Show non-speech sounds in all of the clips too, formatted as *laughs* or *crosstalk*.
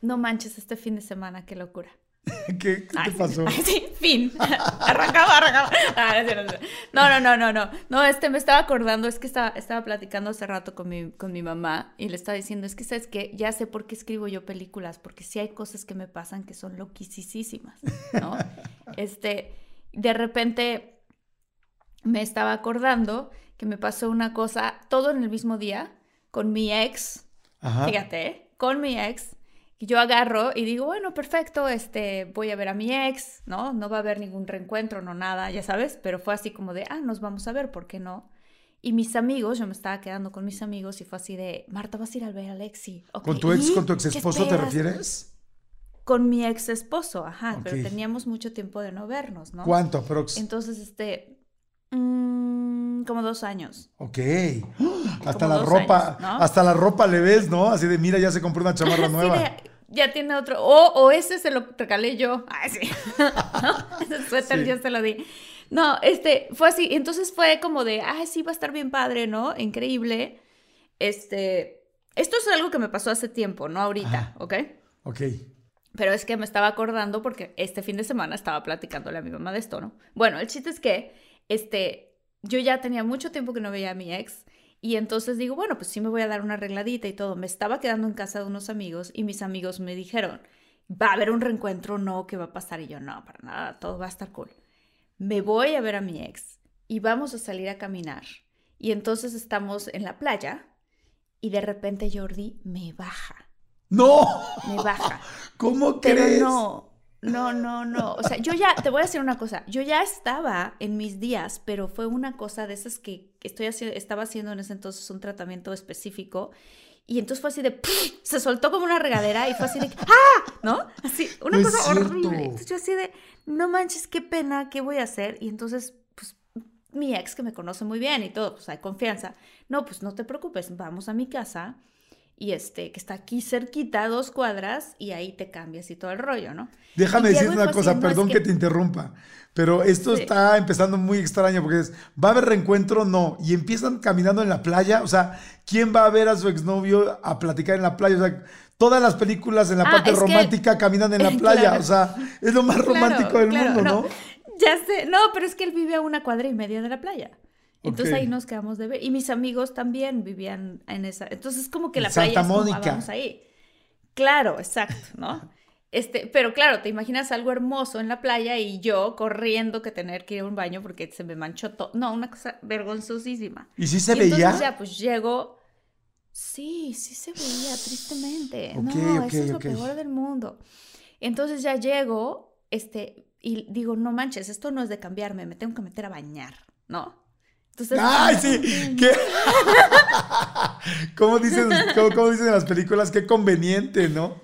No manches este fin de semana, qué locura. *laughs* ¿Qué, qué te pasó? Ay, sí, fin. *laughs* arrancaba, arrancaba. Ah, no, no, no, no, no. No, este me estaba acordando, es que estaba, estaba platicando hace rato con mi, con mi mamá y le estaba diciendo, es que sabes que ya sé por qué escribo yo películas, porque sí hay cosas que me pasan que son loquisísimas, ¿no? *laughs* este, de repente me estaba acordando que me pasó una cosa, todo en el mismo día, con mi ex, Ajá. fíjate, ¿eh? con mi ex, yo agarro y digo, bueno, perfecto, este, voy a ver a mi ex, ¿no? No va a haber ningún reencuentro, no nada, ya sabes, pero fue así como de, ah, nos vamos a ver, ¿por qué no? Y mis amigos, yo me estaba quedando con mis amigos y fue así de, Marta, vas a ir a ver a Alexi. Ok, ¿Con tu ex, con tu ex ¿Qué esposo te refieres? Con mi ex esposo, ajá, pero teníamos mucho tiempo de no vernos, ¿no? ¿Cuánto, Prox? Entonces, este, mm, como dos años. Ok. *gasps* Hasta Como la ropa, años, ¿no? hasta la ropa le ves, ¿no? Así de, mira, ya se compró una chamarra *laughs* nueva. ya tiene otro. O, o ese se lo regalé yo. Ay, *laughs* sí. *laughs* ¿No? Ese suéter Sí. yo se lo di. No, este, fue así. Entonces fue como de, ay, sí, va a estar bien padre, ¿no? Increíble. Este, esto es algo que me pasó hace tiempo, no ahorita, ¿ok? Ok. Pero es que me estaba acordando porque este fin de semana estaba platicándole a mi mamá de esto, ¿no? Bueno, el chiste es que, este, yo ya tenía mucho tiempo que no veía a mi ex y entonces digo, bueno, pues sí me voy a dar una arregladita y todo. Me estaba quedando en casa de unos amigos y mis amigos me dijeron, va a haber un reencuentro, no, ¿qué va a pasar? Y yo, no, para nada, todo va a estar cool. Me voy a ver a mi ex y vamos a salir a caminar. Y entonces estamos en la playa y de repente Jordi me baja, ¡No! me baja. *laughs* ¿Cómo Pero crees? no, no, no, no. O sea, yo ya, te voy a decir una cosa. Yo ya estaba en mis días, pero fue una cosa de esas que, estoy haciendo, estaba haciendo en ese entonces un tratamiento específico. Y entonces fue así de, se soltó como una regadera y fue así de, ¡ah! ¿No? Así, una No cosa horrible. Entonces yo así de, no manches, qué pena, ¿qué voy a hacer? Y entonces, pues, mi ex que me conoce muy bien y todo, pues hay confianza. No, pues no te preocupes, vamos a mi casa y este, que está aquí cerquita, dos cuadras, y ahí te cambias y todo el rollo, ¿no? Déjame decir una cosa, no, es perdón que... te interrumpa, pero esto Sí. está empezando muy extraño porque es, ¿va a haber reencuentro? No. Y empiezan caminando en la playa, o sea, ¿quién va a ver a su exnovio a platicar en la playa? O sea, todas las películas en la Ah, parte que- romántica caminan en la *laughs* playa, Claro. o sea, es lo más Claro, romántico del claro, mundo, ¿no? Ya sé, no, pero es que él vive a una cuadra y media de la playa. Entonces ahí nos quedamos de ver. Y mis amigos también vivían en esa. Entonces, como que la playa Santa es como, ah, vamos ahí. Claro, exacto, ¿no? Este, pero claro, te imaginas algo hermoso en la playa y yo corriendo que tener que ir a un baño porque se me manchó todo. No, una cosa vergonzosísima. ¿Y sí se Y entonces veía? ya, pues llego. Sí, sí se veía, tristemente. No, ok, eso es lo peor del mundo. Entonces ya llego, este, y digo, no manches, esto no es de cambiarme, me tengo que meter a bañar, ¿no? Entonces. ¡Ay, sí! ¿Qué? *laughs* ¿Cómo, dicen, cómo, cómo dicen en las películas? Qué conveniente, ¿no?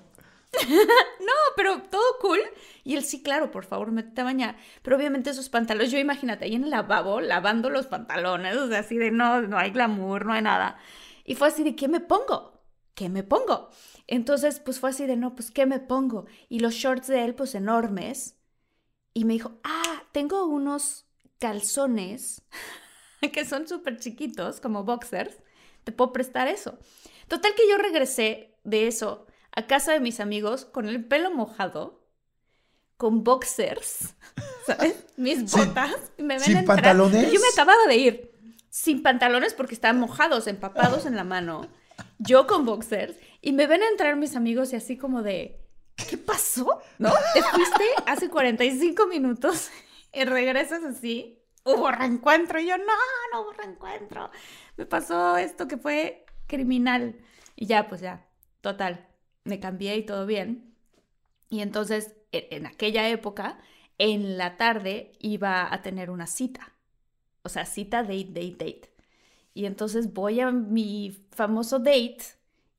*laughs* No, pero todo cool. Y él, sí, claro, por favor, métete a bañar. Pero obviamente esos pantalones, yo imagínate, ahí en el lavabo, lavando los pantalones, o sea, así de no, no hay glamour, no hay nada. Y fue así de, ¿qué me pongo? ¿Qué me pongo? Entonces, pues fue así de, no, pues, ¿qué me pongo? Y los shorts de él, pues, enormes. Y me dijo, ah, tengo unos calzones *laughs* que son súper chiquitos, como boxers. Te puedo prestar eso. Total que yo regresé de eso a casa de mis amigos con el pelo mojado, con boxers, *laughs* ¿sabes? Mis botas. y me ven ¿Sin entrar. pantalones? Yo me acababa de ir sin pantalones porque estaban mojados, empapados en la mano. Yo con boxers. Y me ven entrar mis amigos y así como de, ¿qué pasó? ¿No? Te fuiste hace 45 minutos *laughs* y regresas así. Hubo reencuentro. Y yo, no, no hubo reencuentro. Me pasó esto que fue criminal. Y ya, pues ya, total. Me cambié y todo bien. Y entonces, e- en aquella época, en la tarde iba a tener una cita. O sea, cita, date, date, date. Y entonces voy a mi famoso date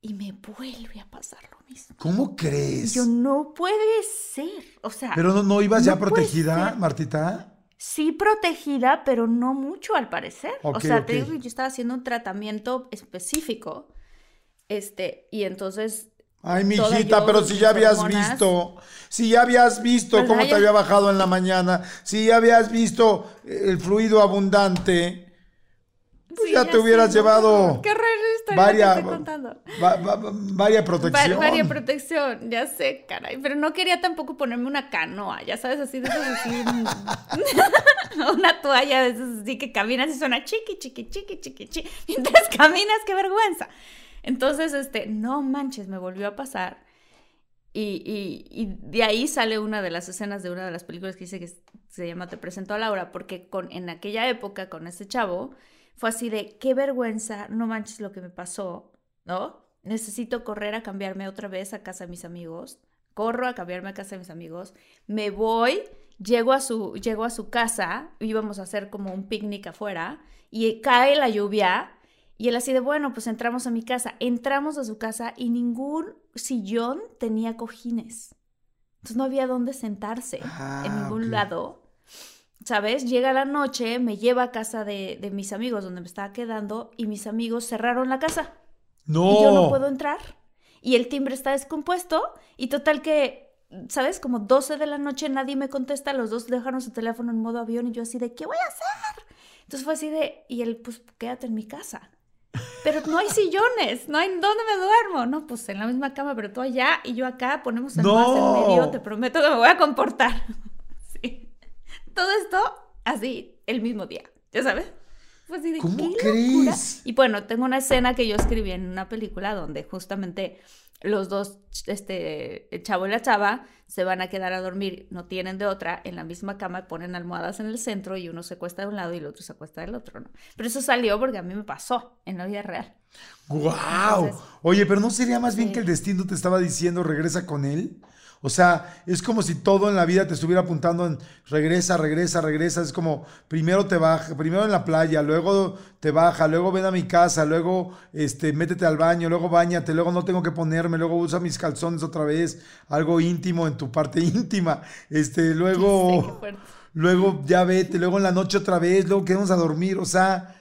y me vuelve a pasar lo mismo. ¿Cómo crees? yo, no puede ser. O sea, Pero no, no ibas ya no puede protegida. Martita. Sí protegida, pero no mucho al parecer. O sea, ok. te digo que yo estaba haciendo un tratamiento específico. Este, y entonces Ay, mijita, yo, pero si ya habías visto, si ya habías visto ¿Verdad? cómo te había bajado en la mañana, si ya habías visto el fluido abundante, pues Sí, ya te hubieras llevado Qué varia, que estoy contando. va- va- va- varia protección. Va- Varia protección, ya sé, caray. Pero no quería tampoco ponerme una canoa, ya sabes, así de esas así. *laughs* *laughs* una toalla de esas así que caminas y suena chiqui, chiqui, chiqui, chiqui, chiqui. *laughs* Mientras caminas, qué vergüenza. Entonces, este, no manches, me volvió a pasar. Y, y- y de ahí sale una de las escenas de una de las películas que dice que se llama Te presento a Laura, porque con, en aquella época con ese chavo fue así de qué vergüenza, no manches lo que me pasó, ¿no? Necesito correr a cambiarme otra vez a casa de mis amigos. Corro a cambiarme a casa de mis amigos. Me voy, llego a su, llego a su casa, íbamos a hacer como un picnic afuera, y cae la lluvia. Y él así de, bueno, pues entramos a mi casa. Entramos a su casa y ningún sillón tenía cojines. Entonces no había dónde sentarse Ah, en ningún ok. lado. ¿Sabes? Llega la noche, me lleva a casa de, de mis amigos donde me estaba quedando y mis amigos cerraron la casa No. y yo no puedo entrar. Y el timbre está descompuesto y total que, ¿sabes? Como 12 de la noche nadie me contesta, los dos dejaron su teléfono en modo avión y yo así de, ¿qué voy a hacer? Entonces fue así de, y él, pues quédate en mi casa. Pero no hay sillones, no hay dónde me duermo. No, pues en la misma cama, pero tú allá y yo acá, ponemos almohadas No. en medio, te prometo que me voy a comportar. Todo esto así, el mismo día, ¿ya sabes? Fue así de, ¿Cómo ¿qué locura? crees? Y bueno, tengo una escena que yo escribí en una película donde justamente los dos, este, el chavo y la chava, se van a quedar a dormir, no tienen de otra, en la misma cama, ponen almohadas en el centro y uno se acuesta de un lado y el otro se acuesta del otro, ¿no? Pero eso salió porque a mí me pasó en la vida real. ¡Guau! Entonces- Oye, pero ¿no sería más bien que el destino te estaba diciendo regresa con él? O sea, es como si todo en la vida te estuviera apuntando en regresa, regresa, regresa. Es como primero te baja, primero en la playa, luego te baja, luego ven a mi casa, luego este, métete al baño, luego bañate, luego no tengo que ponerme, luego usa mis calzones otra vez, algo íntimo en tu parte *laughs* íntima. Este, luego, *laughs* luego ya vete, luego en la noche otra vez, luego quedamos a dormir. O sea,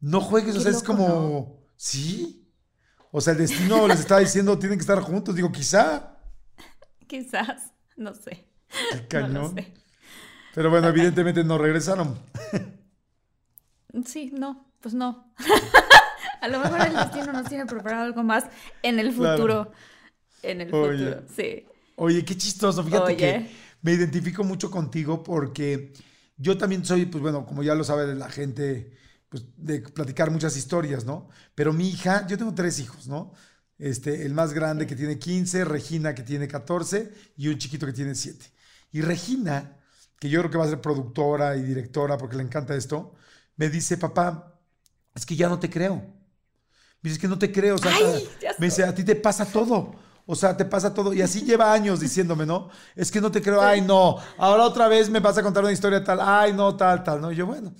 no juegues, o sea, es como, ¿sí? O sea, el destino les está diciendo tienen que estar juntos. Digo, quizá. *laughs* Quizás, no sé. Qué No cañón. sé. Pero bueno, evidentemente no regresaron. Sí, no, pues no. *laughs* a lo mejor el destino nos tiene preparado algo más en el Claro. futuro. En el Oye. futuro, sí. Oye, qué chistoso. Fíjate Oye. que me identifico mucho contigo porque yo también soy, pues bueno, como ya lo sabe la gente, pues de platicar muchas historias, ¿no? Pero mi hija, yo tengo tres hijos, ¿no? Este, el más grande que tiene 15, Regina que tiene 14 y un chiquito que tiene 7. Y Regina, que yo creo que va a ser productora y directora porque le encanta esto, me dice, papá, es que ya no te creo. Me dice, es que no te creo. O sea, Ay, ya me dice, a ti te pasa todo. O sea, te pasa todo. Y así lleva años diciéndome, ¿no? Es que no te creo. Ay, no. Ahora otra vez me vas a contar una historia tal. Ay, no, tal, tal. ¿no? Y yo, bueno.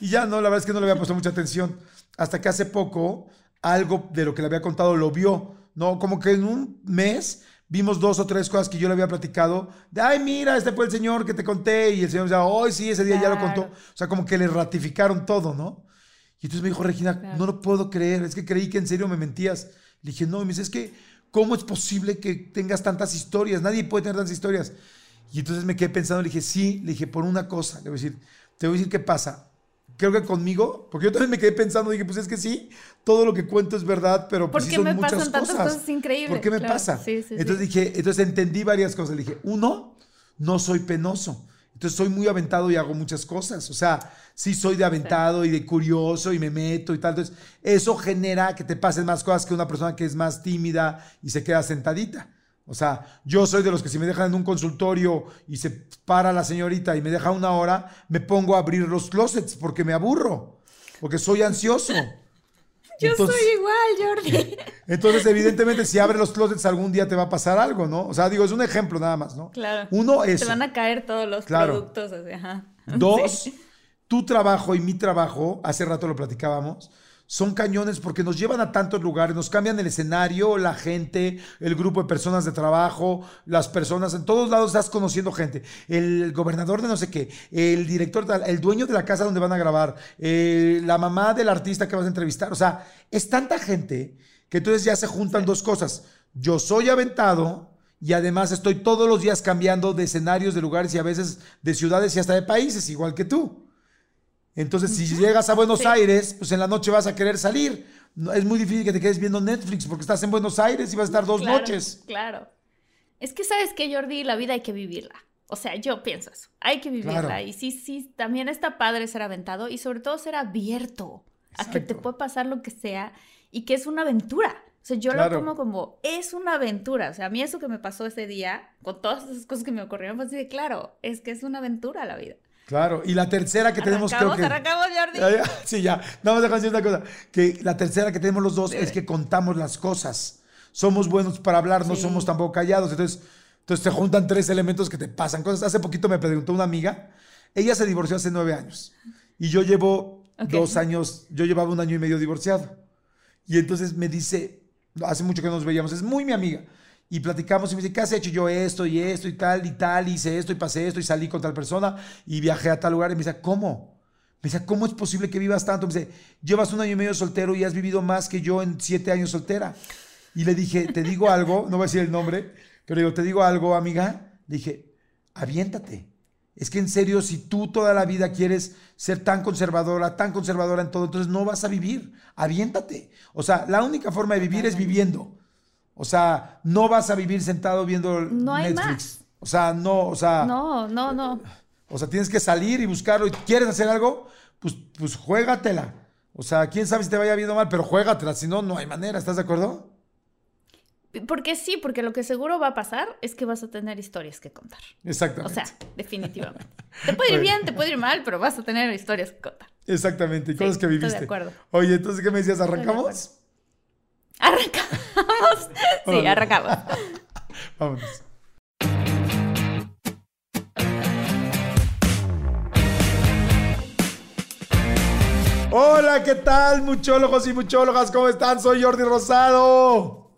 Y ya, no, la verdad es que no le había puesto mucha atención. Hasta que hace poco, algo de lo que le había contado lo vio. ¿No? Como que en un mes vimos dos o tres cosas que yo le había platicado. De, ay, mira, este fue el señor que te conté. Y el señor decía, hoy sí, ese día ya lo contó. O sea, como que le ratificaron todo, ¿no? Y entonces me dijo, Regina, Claro. no lo puedo creer, es que creí que en serio me mentías. Le dije, no, y me dice, es que, ¿cómo es posible que tengas tantas historias? Nadie puede tener tantas historias. Y entonces me quedé pensando, le dije, sí, le dije, por una cosa, le voy a decir, te voy a decir qué pasa. Creo que conmigo, porque yo también me quedé pensando, dije, pues es que sí, todo lo que cuento es verdad, pero pues ¿Por sí qué son me muchas pasan tantas cosas. cosas increíbles? ¿Por qué me Claro, pasa? sí, sí, entonces sí. dije, entonces entendí varias cosas. Le dije, uno, no soy penoso. Entonces soy muy aventado y hago muchas cosas. O sea, sí soy de aventado y de curioso y me meto y tal. Entonces, eso genera que te pasen más cosas que una persona que es más tímida y se queda sentadita. O sea, yo soy de los que si me dejan en un consultorio y se para la señorita y me deja una hora, me pongo a abrir los closets porque me aburro, porque soy ansioso. *laughs* Yo Entonces- soy igual, Jordi. *laughs* entonces, evidentemente, si abres los closets algún día te va a pasar algo, ¿no? O sea, digo, es un ejemplo nada más, ¿no? Claro. Uno, Te eso. van a caer todos los Claro. productos. así, ajá. Dos, *laughs* Sí. tu trabajo y mi trabajo, hace rato lo platicábamos, son cañones porque nos llevan a tantos lugares, nos cambian el escenario, la gente, el grupo de personas de trabajo, las personas, en todos lados estás conociendo gente. El gobernador de no sé qué, el director, el dueño de la casa donde van a grabar, eh, la mamá del artista que vas a entrevistar. O sea, es tanta gente que entonces ya se juntan dos cosas. Yo soy aventado. Y además estoy todos los días cambiando de escenarios, de lugares y a veces de ciudades y hasta de países, igual que tú. Entonces, si llegas a Buenos Sí. Aires, pues en la noche vas a querer salir. No, es muy difícil que te quedes viendo Netflix porque estás en Buenos Aires y vas a estar dos Claro, noches. Claro. Es que sabes que, Jordi, la vida hay que vivirla. O sea, yo pienso eso. Hay que vivirla. Claro. Y sí, sí, también está padre ser aventado y sobre todo ser abierto a que te Exacto. puede pasar lo que sea y que es una aventura. O sea, yo Claro. lo tomo como, es una aventura. O sea, a mí eso que me pasó ese día, con todas esas cosas que me ocurrieron, fue así de, claro, es que es una aventura la vida. Claro. Y la tercera que tenemos, creo que. arrancamos, Jordi. Ya, ya, Sí, ya. Nada más déjame decir una cosa. Que la tercera que tenemos los dos Debe. es que contamos las cosas. Somos buenos para hablar, no Sí. somos tampoco callados. Entonces, entonces te juntan tres elementos que te pasan cosas. Hace poquito me preguntó una amiga. Ella se divorció hace nueve años. Y yo llevo Ok. dos años, yo llevaba un año y medio divorciado. Y entonces me dice, hace mucho que no nos veíamos, es muy mi amiga. Y platicamos y me dice, ¿qué has hecho? Yo esto y esto y tal y tal, hice esto y pasé esto y salí con tal persona y viajé a tal lugar. Y me dice, ¿cómo? Me dice, ¿cómo es posible que vivas tanto? Me dice, llevas un año y medio soltero y has vivido más que yo en siete años soltera. Y le dije, te digo *laughs* algo, no voy a decir el nombre, pero digo, te digo algo, amiga. Le dije, aviéntate. Es que en serio, si tú toda la vida quieres ser tan conservadora, tan conservadora en todo, entonces no vas a vivir. Aviéntate. O sea, la única forma de vivir es viviendo. O sea, no vas a vivir sentado viendo No hay Netflix. más. O sea, no, o sea, No, no, no. o sea, tienes que salir y buscarlo. ¿Y quieres hacer algo? Pues, pues juégatela. O sea, quién sabe si te vaya viendo mal, pero juégatela. Si no, no hay manera. ¿Estás de acuerdo? Porque sí, porque lo que seguro va a pasar es que vas a tener historias que contar. O Exactamente. sea, definitivamente. *laughs* Te puede ir bien, te puede ir mal, pero vas a tener historias que contar. Exactamente. Y Sí, cosas que estoy de viviste. acuerdo. Oye, entonces, ¿qué me decías? de ¿Arrancamos? Arrancamos. Sí, arrancamos. *laughs* Vámonos. Hola, ¿qué tal, muchólogos y muchólogas? ¿Cómo están? Soy Jordi Rosado.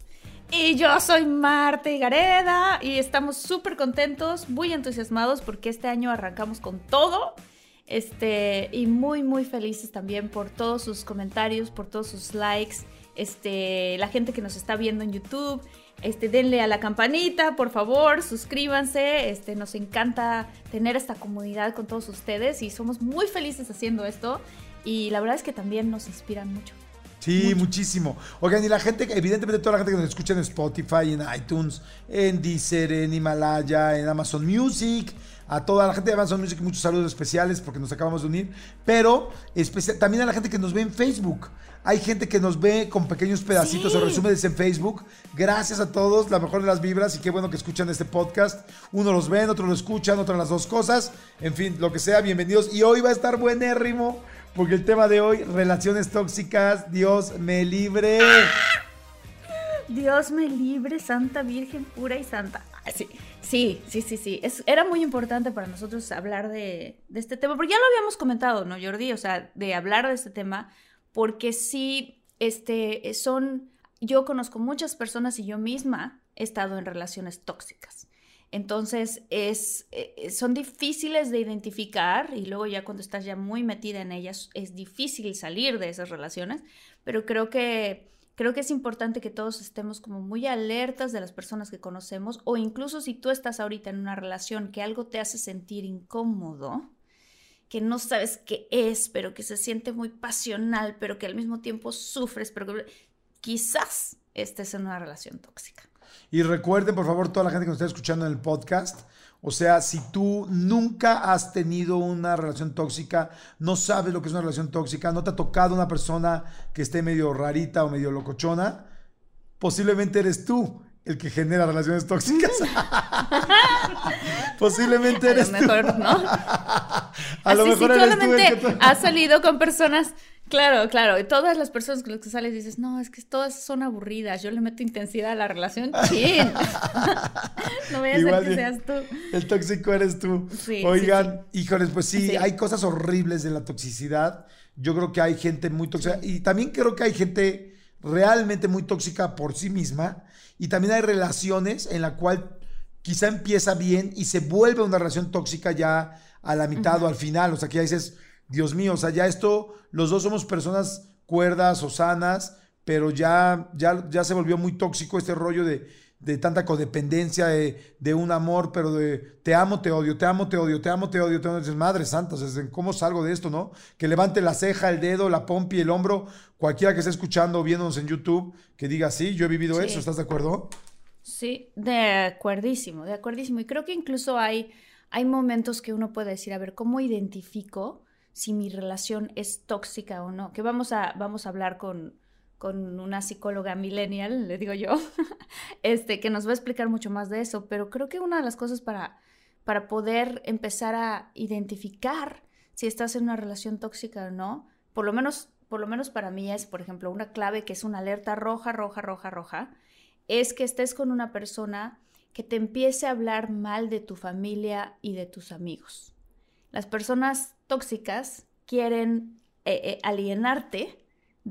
Y yo soy Marta Gareda y estamos súper contentos, muy entusiasmados porque este año arrancamos con todo. Este, y muy, muy felices también por todos sus comentarios, por todos sus likes. Este, la gente que nos está viendo en YouTube, este, denle a la campanita, por favor, suscríbanse. Este, nos encanta tener esta comunidad con todos ustedes y somos muy felices haciendo esto. Y la verdad es que también nos inspiran mucho. Sí, muchísimo. Oigan, y la gente, evidentemente toda la gente que nos escucha en Spotify, en iTunes, en Deezer, en Himalaya, en Amazon Music, a toda la gente de Amazon Music, muchos saludos especiales porque nos acabamos de unir, pero también a la gente que nos ve en Facebook. Hay gente que nos ve con pequeños pedacitos Sí. o resúmenes en Facebook. Gracias a todos, la mejor de las vibras y qué bueno que escuchan este podcast. Uno los ven, otro lo escuchan, otro las dos cosas. En fin, lo que sea, bienvenidos. Y hoy va a estar buenérrimo porque el tema de hoy, relaciones tóxicas, Dios me libre. Dios me libre, Santa Virgen pura y santa. Ah, Sí, sí, sí, sí. Es, era muy importante para nosotros hablar de, de este tema, porque ya lo habíamos comentado, ¿no, Jordi? O sea, de hablar de este tema, porque sí, este, son, yo conozco muchas personas y yo misma he estado en relaciones tóxicas. Entonces, es, eh, son difíciles de identificar y luego ya cuando estás ya muy metida en ellas, es difícil salir de esas relaciones, pero creo que, creo que es importante que todos estemos como muy alertas de las personas que conocemos o incluso si tú estás ahorita en una relación que algo te hace sentir incómodo, que no sabes qué es, pero que se siente muy pasional, pero que al mismo tiempo sufres, pero que quizás estés en una relación tóxica. Y recuerden, por favor, toda la gente que nos está escuchando en el podcast, o sea, si tú nunca has tenido una relación tóxica, no sabes lo que es una relación tóxica, no te ha tocado una persona que esté medio rarita o medio locochona, posiblemente eres tú el que genera relaciones tóxicas. *laughs* *laughs* Posiblemente eres a lo mejor, ¿no? *laughs* a lo mejor eres tú el que has salido con personas Claro, claro. Y todas las personas con las que sales dices, no, es que todas son aburridas. Yo le meto intensidad a la relación. ¡Chin! no voy a hacer que seas tú. El tóxico eres tú. Oigan, híjoles, pues sí, hay cosas horribles de la toxicidad. Yo creo que hay gente muy tóxica. Y también creo que hay gente realmente muy tóxica por sí misma. Y también hay relaciones en la cual quizá empieza bien y se vuelve una relación tóxica ya a la mitad o al final. O sea, que ya dices Dios mío, o sea, ya esto, los dos somos personas cuerdas o sanas, pero ya, ya, ya se volvió muy tóxico este rollo de, de tanta codependencia, de, de, un amor, pero de te amo, te odio, te amo, te odio, te amo, te odio, te odio. Dices, madre santa, ¿cómo salgo de esto, no? Que levante la ceja, el dedo, la pompi, el hombro, cualquiera que esté escuchando o viéndonos en YouTube, que diga, sí, yo he vivido eso, ¿estás de acuerdo? Sí, de acuerdísimo, de acuerdísimo. Y creo que incluso hay, hay momentos que uno puede decir, a ver, ¿cómo identifico? si mi relación es tóxica o no, que vamos a, vamos a hablar con, con una psicóloga millennial, le digo yo, *laughs* este, que nos va a explicar mucho más de eso, pero creo que una de las cosas para, para poder empezar a identificar si estás en una relación tóxica o no, por lo menos, por lo menos para mí es, por ejemplo, una clave que es una alerta roja, roja, roja, roja, es que estés con una persona que te empiece a hablar mal de tu familia y de tus amigos. Las personas tóxicas quieren eh, eh, alienarte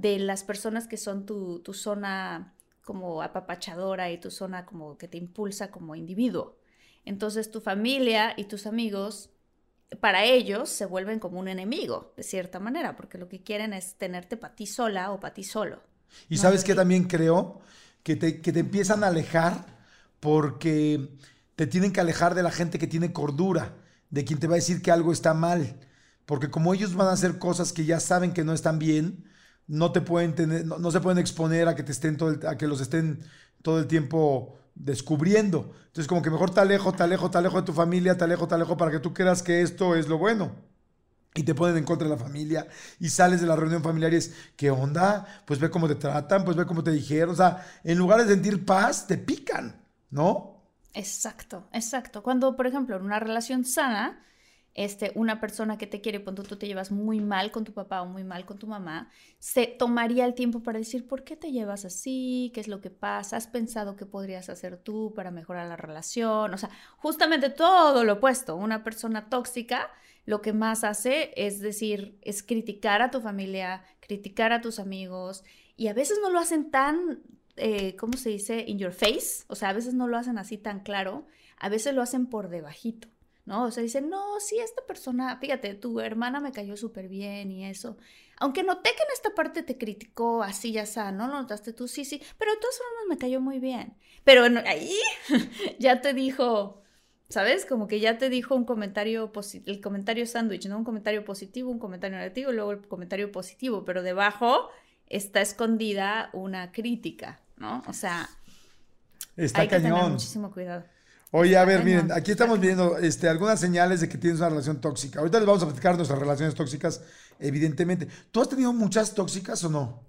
de las personas que son tu, zona como apapachadora y tu zona como que te impulsa como individuo. Entonces tu familia y tus amigos, para ellos, se vuelven como un enemigo, de cierta manera, porque lo que quieren es tenerte para ti sola o para ti solo. Y sabes que también creo que te, que te empiezan a alejar porque te tienen que alejar de la gente que tiene cordura, de quien te va a decir que algo está mal porque como ellos van a hacer cosas que ya saben que no están bien, no te pueden tener, no, se pueden exponer a que te estén todo a que los estén todo el tiempo descubriendo. Entonces, como que mejor te alejo, te alejo, te alejo de tu familia, te alejo, te alejo para que tú creas que esto es lo bueno. Y te ponen en contra de la familia y sales de la reunión familiar y es, ¿qué onda? Pues ve cómo te tratan, pues ve cómo te dijeron. O sea, en lugar de sentir paz, te pican, ¿no? Exacto, exacto. Cuando, por ejemplo, en una relación sana, este, una persona que te quiere, cuando tú te llevas muy mal con tu papá o muy mal con tu mamá, se tomaría el tiempo para decir, ¿por qué te llevas así? ¿Qué es lo que pasa? ¿Has pensado qué podrías hacer tú para mejorar la relación? O sea, justamente todo lo opuesto. Una persona tóxica lo que más hace es decir, es criticar a tu familia, criticar a tus amigos y a veces no lo hacen tan, eh, ¿cómo se dice? In your face. O sea, a veces no lo hacen así tan claro, a veces lo hacen por debajito. ¿No? O sea, dicen, no, sí, esta persona, fíjate, tu hermana me cayó súper bien y eso. Aunque noté que en esta parte te criticó así, ya está, ¿no? Lo notaste tú, sí, sí, pero de todas formas me cayó muy bien. Pero ahí *laughs* ya te dijo, ¿sabes? Como que ya te dijo un comentario, el comentario sándwich, ¿no? Un comentario positivo, un comentario negativo, y luego el comentario positivo, pero debajo está escondida una crítica, ¿no? O sea, está hay que tener muchísimo cuidado. Oye, a ver, miren, aquí estamos viendo este, algunas señales de que tienes una relación tóxica. Ahorita les vamos a platicar nuestras relaciones tóxicas, evidentemente. ¿Tú has tenido muchas tóxicas o no?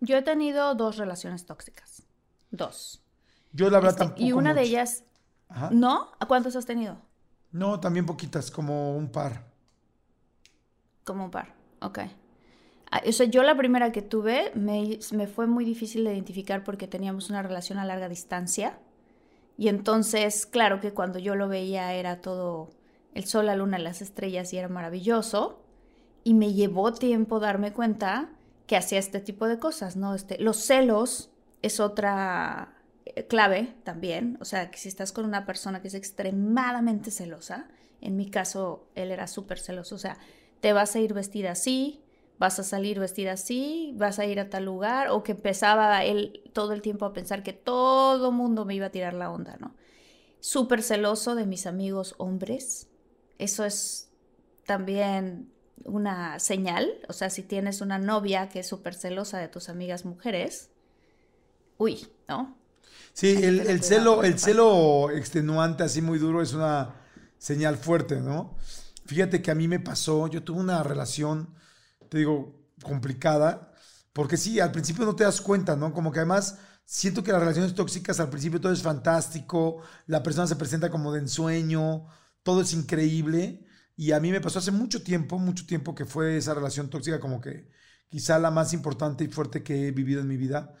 Yo he tenido dos relaciones tóxicas. Dos. Yo la verdad este, tampoco. Y una de ellas. ¿No? ¿A cuántos has tenido? No, también poquitas, como un par. Como un par, ok. Ah, o sea, yo la primera que tuve me, me fue muy difícil de identificar porque teníamos una relación a larga distancia y entonces, claro que cuando yo lo veía era todo el sol, la luna, las estrellas y era maravilloso. Y me llevó tiempo darme cuenta que hacía este tipo de cosas, ¿no? Este, los celos es otra, eh, clave también, o sea, que si estás con una persona que es extremadamente celosa, en mi caso él era súper celoso, o sea, te vas a ir vestida así, vas a salir vestida así, vas a ir a tal lugar, o que empezaba él todo el tiempo a pensar que todo mundo me iba a tirar la onda, ¿no? Súper celoso de mis amigos hombres, eso es también una señal, o sea, si tienes una novia que es súper celosa de tus amigas mujeres, uy, ¿no? Sí, el, el celo, el celo extenuante así muy duro es una señal fuerte, ¿no? Fíjate que a mí me pasó, yo tuve una relación, te digo, complicada, porque sí, al principio no te das cuenta, ¿no? Como que además siento que las relaciones tóxicas al principio todo es fantástico, la persona se presenta como de ensueño, todo es increíble, y a mí me pasó hace mucho tiempo, mucho tiempo que fue esa relación tóxica como que quizá la más importante y fuerte que he vivido en mi vida,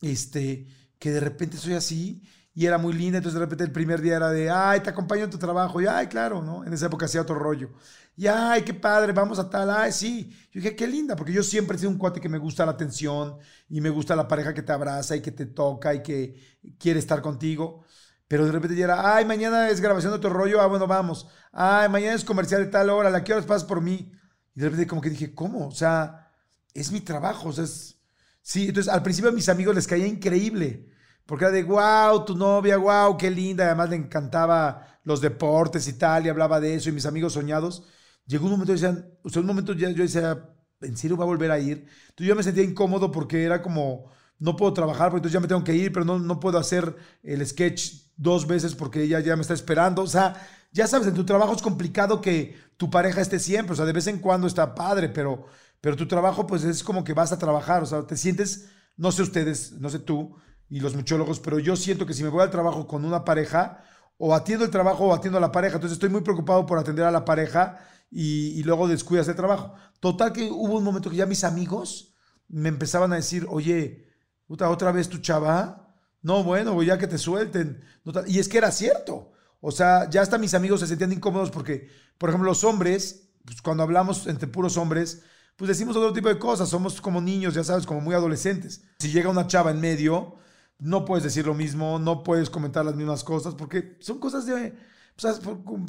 este, que de repente soy así y era muy linda, entonces de repente el primer día era de, ay, te acompaño en tu trabajo, y ay, claro, ¿no? En esa época hacía otro rollo. Y ay, qué padre, vamos a tal, ay, sí. Yo dije, qué linda, porque yo siempre he sido un cuate que me gusta la atención y me gusta la pareja que te abraza y que te toca y que quiere estar contigo. Pero de repente ya era, ay, mañana es grabación de otro rollo, ah, bueno, vamos. Ay, mañana es comercial de tal hora, ¿la qué horas pasas por mí? Y de repente como que dije, ¿cómo? O sea, es mi trabajo, o sea, es... Sí, entonces al principio a mis amigos les caía increíble porque era de, wow, tu novia, wow, qué linda. Además le encantaba los deportes y tal, y hablaba de eso, y mis amigos soñados. Llegó un momento, decían, o sea, un momento ya yo decía, ¿en serio va a volver a ir? Entonces yo me sentía incómodo porque era como, no puedo trabajar, porque entonces ya me tengo que ir, pero no, no puedo hacer el sketch dos veces porque ella ya me está esperando. O sea, ya sabes, en tu trabajo es complicado que tu pareja esté siempre, o sea, de vez en cuando está padre, pero, pero tu trabajo pues es como que vas a trabajar, o sea, te sientes, no sé ustedes, no sé tú, y los muchólogos, pero yo siento que si me voy al trabajo con una pareja, o atiendo el trabajo o atiendo a la pareja, entonces estoy muy preocupado por atender a la pareja y, luego descuidas el trabajo. Total que hubo un momento que ya mis amigos me empezaban a decir, oye, otra vez tu chava, no, bueno, ya que te suelten. Y es que era cierto. O sea, ya hasta mis amigos se sentían incómodos porque, por ejemplo, los hombres, pues cuando hablamos entre puros hombres, pues decimos otro tipo de cosas, somos como niños, ya sabes, como muy adolescentes. Si llega una chava en medio, no puedes decir lo mismo, no puedes comentar las mismas cosas, porque son cosas de, o sea,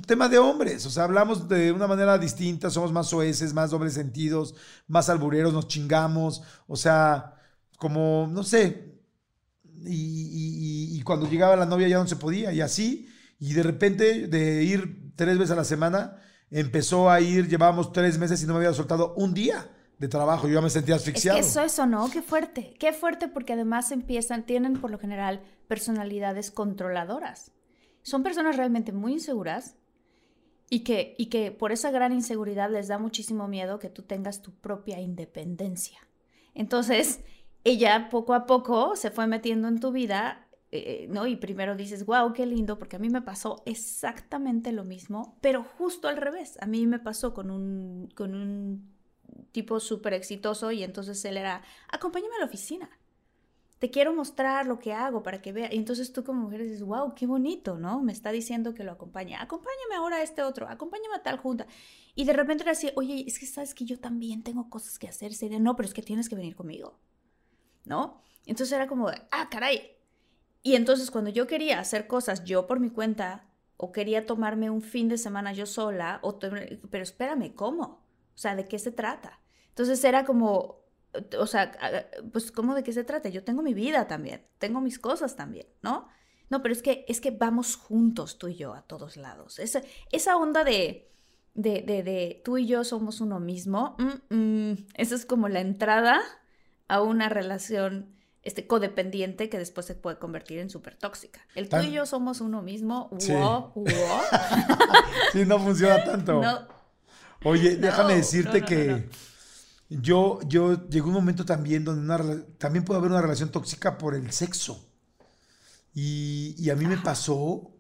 tema de hombres, o sea, hablamos de una manera distinta, somos más soeces, más dobles sentidos, más albureros, nos chingamos, o sea, como, no sé, y, y, cuando llegaba la novia ya no se podía, y así, y de repente de ir tres veces a la semana, empezó a ir, llevábamos tres meses y no me había soltado un día de trabajo, yo ya me sentía asfixiado. Es que eso, eso, ¿no? Qué fuerte, qué fuerte porque además empiezan, tienen por lo general personalidades controladoras. Son personas realmente muy inseguras y que, y que por esa gran inseguridad les da muchísimo miedo que tú tengas tu propia independencia. Entonces, ella poco a poco se fue metiendo en tu vida, eh, ¿no? Y primero dices, wow, qué lindo, porque a mí me pasó exactamente lo mismo, pero justo al revés. A mí me pasó con un, con un tipo súper exitoso y entonces él era, acompáñame a la oficina. Te quiero mostrar lo que hago para que vea. Y entonces tú como mujer dices, wow, qué bonito, ¿no? Me está diciendo que lo acompañe. Acompáñame ahora a este otro, acompáñame a tal junta. Y de repente era así, oye, es que sabes que yo también tengo cosas que hacer. Sería, no, pero es que tienes que venir conmigo, ¿no? Entonces era como, ah, caray. Y entonces cuando yo quería hacer cosas yo por mi cuenta, o quería tomarme un fin de semana yo sola, o pero espérame, ¿cómo? O sea, ¿de qué se trata? Entonces era como, o sea, pues ¿cómo de qué se trata? Yo tengo mi vida también, tengo mis cosas también, ¿no? No, pero es que, es que vamos juntos tú y yo a todos lados. Esa, esa onda de, de, de, de, tú y yo somos uno mismo, mm, mm, esa es como la entrada a una relación este, codependiente que después se puede convertir en súper tóxica. El tú y yo somos uno mismo, wow, wow. *laughs* sí, no funciona tanto. *laughs* No, Oye, déjame decirte que yo, yo llegó un momento también donde una, también puede haber una relación tóxica por el sexo. Y, a mí me pasó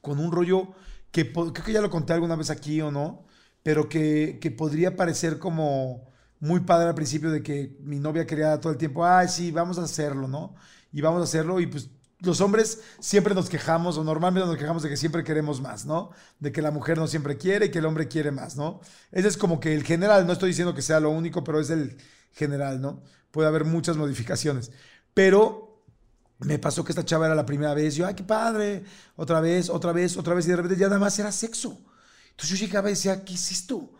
con un rollo que creo que ya lo conté alguna vez aquí o no, pero que, que podría parecer como muy padre al principio de que mi novia quería todo el tiempo, ay, sí, vamos a hacerlo, ¿no? Y vamos a hacerlo y pues los hombres siempre nos quejamos, o normalmente nos quejamos de que siempre queremos más, ¿no? De que la mujer no siempre quiere y que el hombre quiere más, ¿no? Ese es como que el general, no estoy diciendo que sea lo único, pero es el general, ¿no? Puede haber muchas modificaciones. Pero me pasó que esta chava era la primera vez. Yo, ay, qué padre. Otra vez, otra vez, otra vez. Y de repente ya nada más era sexo. Entonces yo llegaba y decía, ¿qué es esto?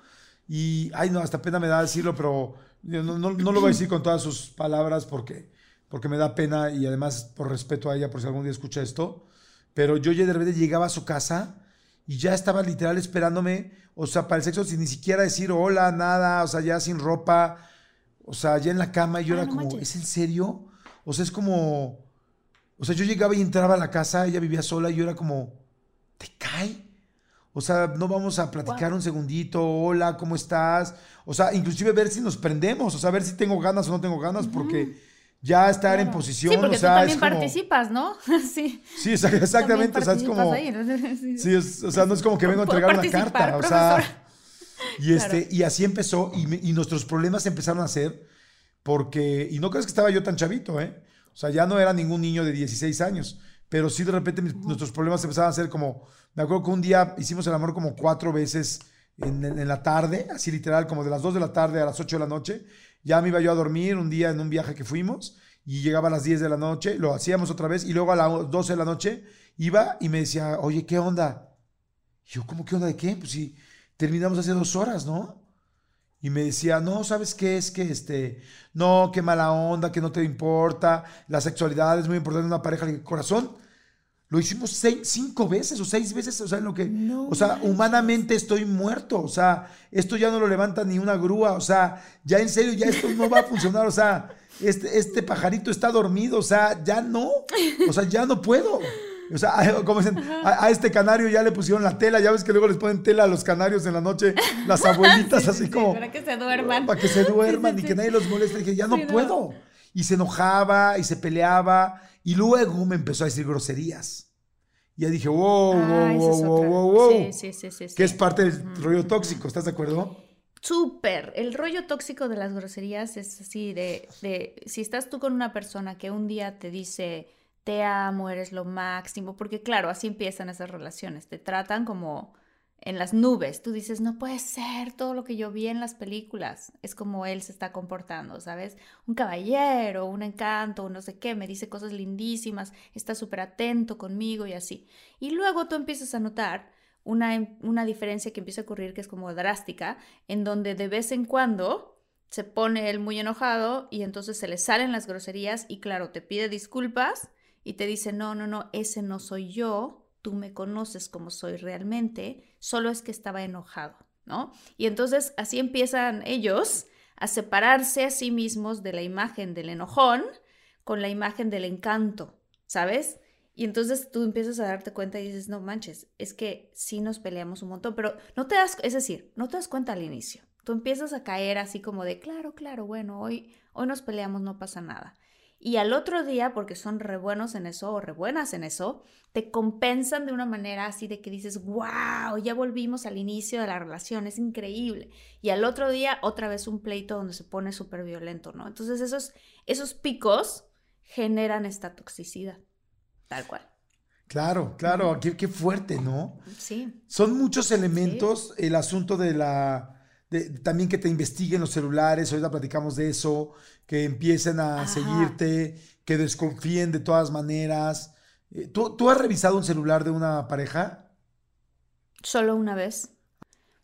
Y, ay, no, hasta pena me da decirlo, pero no, no, no lo voy a decir con todas sus palabras porque, porque me da pena y además por respeto a ella, por si algún día escucha esto. Pero yo ya de repente llegaba a su casa y ya estaba literal esperándome, o sea, para el sexo sin ni siquiera decir hola, nada, o sea, ya sin ropa, o sea, ya en la cama. Y yo Ah, era no como, manches. ¿es en serio? O sea, es como, o sea, yo llegaba y entraba a la casa, ella vivía sola y yo era como, ¿te cae? O sea, no vamos a platicar un segundito, hola, ¿cómo estás? O sea, inclusive ver si nos prendemos, o sea, ver si tengo ganas o no tengo ganas, porque ya estar en Claro. posición, Sí, porque o sea, tú también es como... participas, ¿no? *laughs* sí. Sí, exa- exactamente, o sea, es como... ahí, ¿no? *laughs* Sí, es- o sea, no es como que vengo a entregar una carta, o sea... Y, este, y así empezó, y, y nuestros problemas empezaron a ser, porque, y no crees que estaba yo tan chavito, ¿eh? O sea, ya no era ningún niño de 16 años, pero sí de repente mis- nuestros problemas empezaban a ser como, me acuerdo que un día hicimos el amor como cuatro veces en, en- en la tarde, así literal, como de las 2 de la tarde a las 8 de la noche, ya me iba yo a dormir un día en un viaje que fuimos, y llegaba a las 10 de la noche, lo hacíamos otra vez, y luego a las 12 de la noche iba y me decía, oye, ¿qué onda? Y yo, ¿cómo qué onda de qué? Pues sí, terminamos hace dos horas, ¿no? Y me decía, no, ¿sabes qué? Es que, este, no, qué mala onda, que no te importa, la sexualidad es muy importante en una pareja. Dije, corazón, lo hicimos seis, cinco veces o seis veces, o sea, en lo que, No o sea, humanamente estoy muerto, o sea, esto ya no lo levanta ni una grúa, o sea, ya en serio, ya esto no va a funcionar, o sea, este, este pajarito está dormido, o sea, ya no, o sea, ya no puedo. O sea, *laughs* a- como dicen, a, a este canario ya le pusieron la tela, ya ves que luego les ponen tela a los canarios en la noche, las *laughs* abuelitas Sí, así sí, como Para que se duerman. para que se duerman Sí, y que nadie los moleste. Dije, ya no. puedo. Y se enojaba y se peleaba y luego me empezó a decir groserías. Y ya dije, wow, wow, Ah, wow, wow, otra. wow, wow. Sí, sí, sí, sí, Que es parte del rollo tóxico, ¿estás de acuerdo? Súper. El rollo tóxico de las groserías es así de, de si estás tú con una persona que un día te dice te amo, eres lo máximo, porque claro, así empiezan esas relaciones, te tratan como en las nubes, tú dices, no puede ser todo lo que yo vi en las películas, es como él se está comportando, ¿sabes? Un caballero, un encanto, no sé qué, me dice cosas lindísimas, está súper atento conmigo y así. Y luego tú empiezas a notar una, una diferencia que empieza a ocurrir que es como drástica, en donde de vez en cuando se pone él muy enojado y entonces se le salen las groserías y claro, te pide disculpas y te dice, no, no, no, ese no soy yo, tú me conoces como soy realmente, solo es que estaba enojado, ¿no? Y entonces así empiezan ellos a separarse a sí mismos de la imagen del enojón con la imagen del encanto, ¿sabes? Y entonces tú empiezas a darte cuenta y dices, no manches, es que sí nos peleamos un montón, pero no te das, es decir, no te das cuenta al inicio. Tú empiezas a caer así como de, claro, claro, bueno, hoy, hoy nos peleamos, no pasa nada. Y al otro día, porque son re buenos en eso o re buenas en eso, te compensan de una manera así de que dices, wow, ya volvimos al inicio de la relación, es increíble. Y al otro día, otra vez un pleito donde se pone súper violento, ¿no? Entonces esos, esos picos generan esta toxicidad, tal cual. Claro, claro, qué, qué fuerte, ¿no? Sí. Son muchos elementos, el asunto de la... de- también que te investiguen los celulares, ahorita platicamos de eso, que empiecen a Ajá. seguirte, que desconfíen de todas maneras. Eh, ¿Tú, tú has revisado un celular de una pareja? Solo una vez.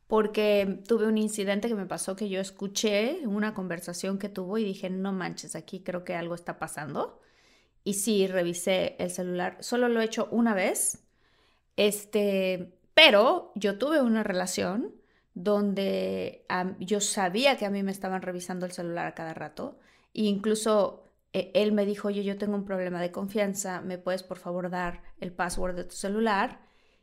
Porque tuve un incidente que me pasó que yo escuché una conversación que tuvo y dije, no manches, aquí creo que algo está pasando. Y sí, revisé el celular. Solo lo he hecho una vez. Este, pero yo tuve una relación donde yo sabía que a mí me estaban revisando el celular a cada rato. E incluso eh, él me dijo, oye, yo tengo un problema de confianza, ¿me puedes por favor dar el password de tu celular?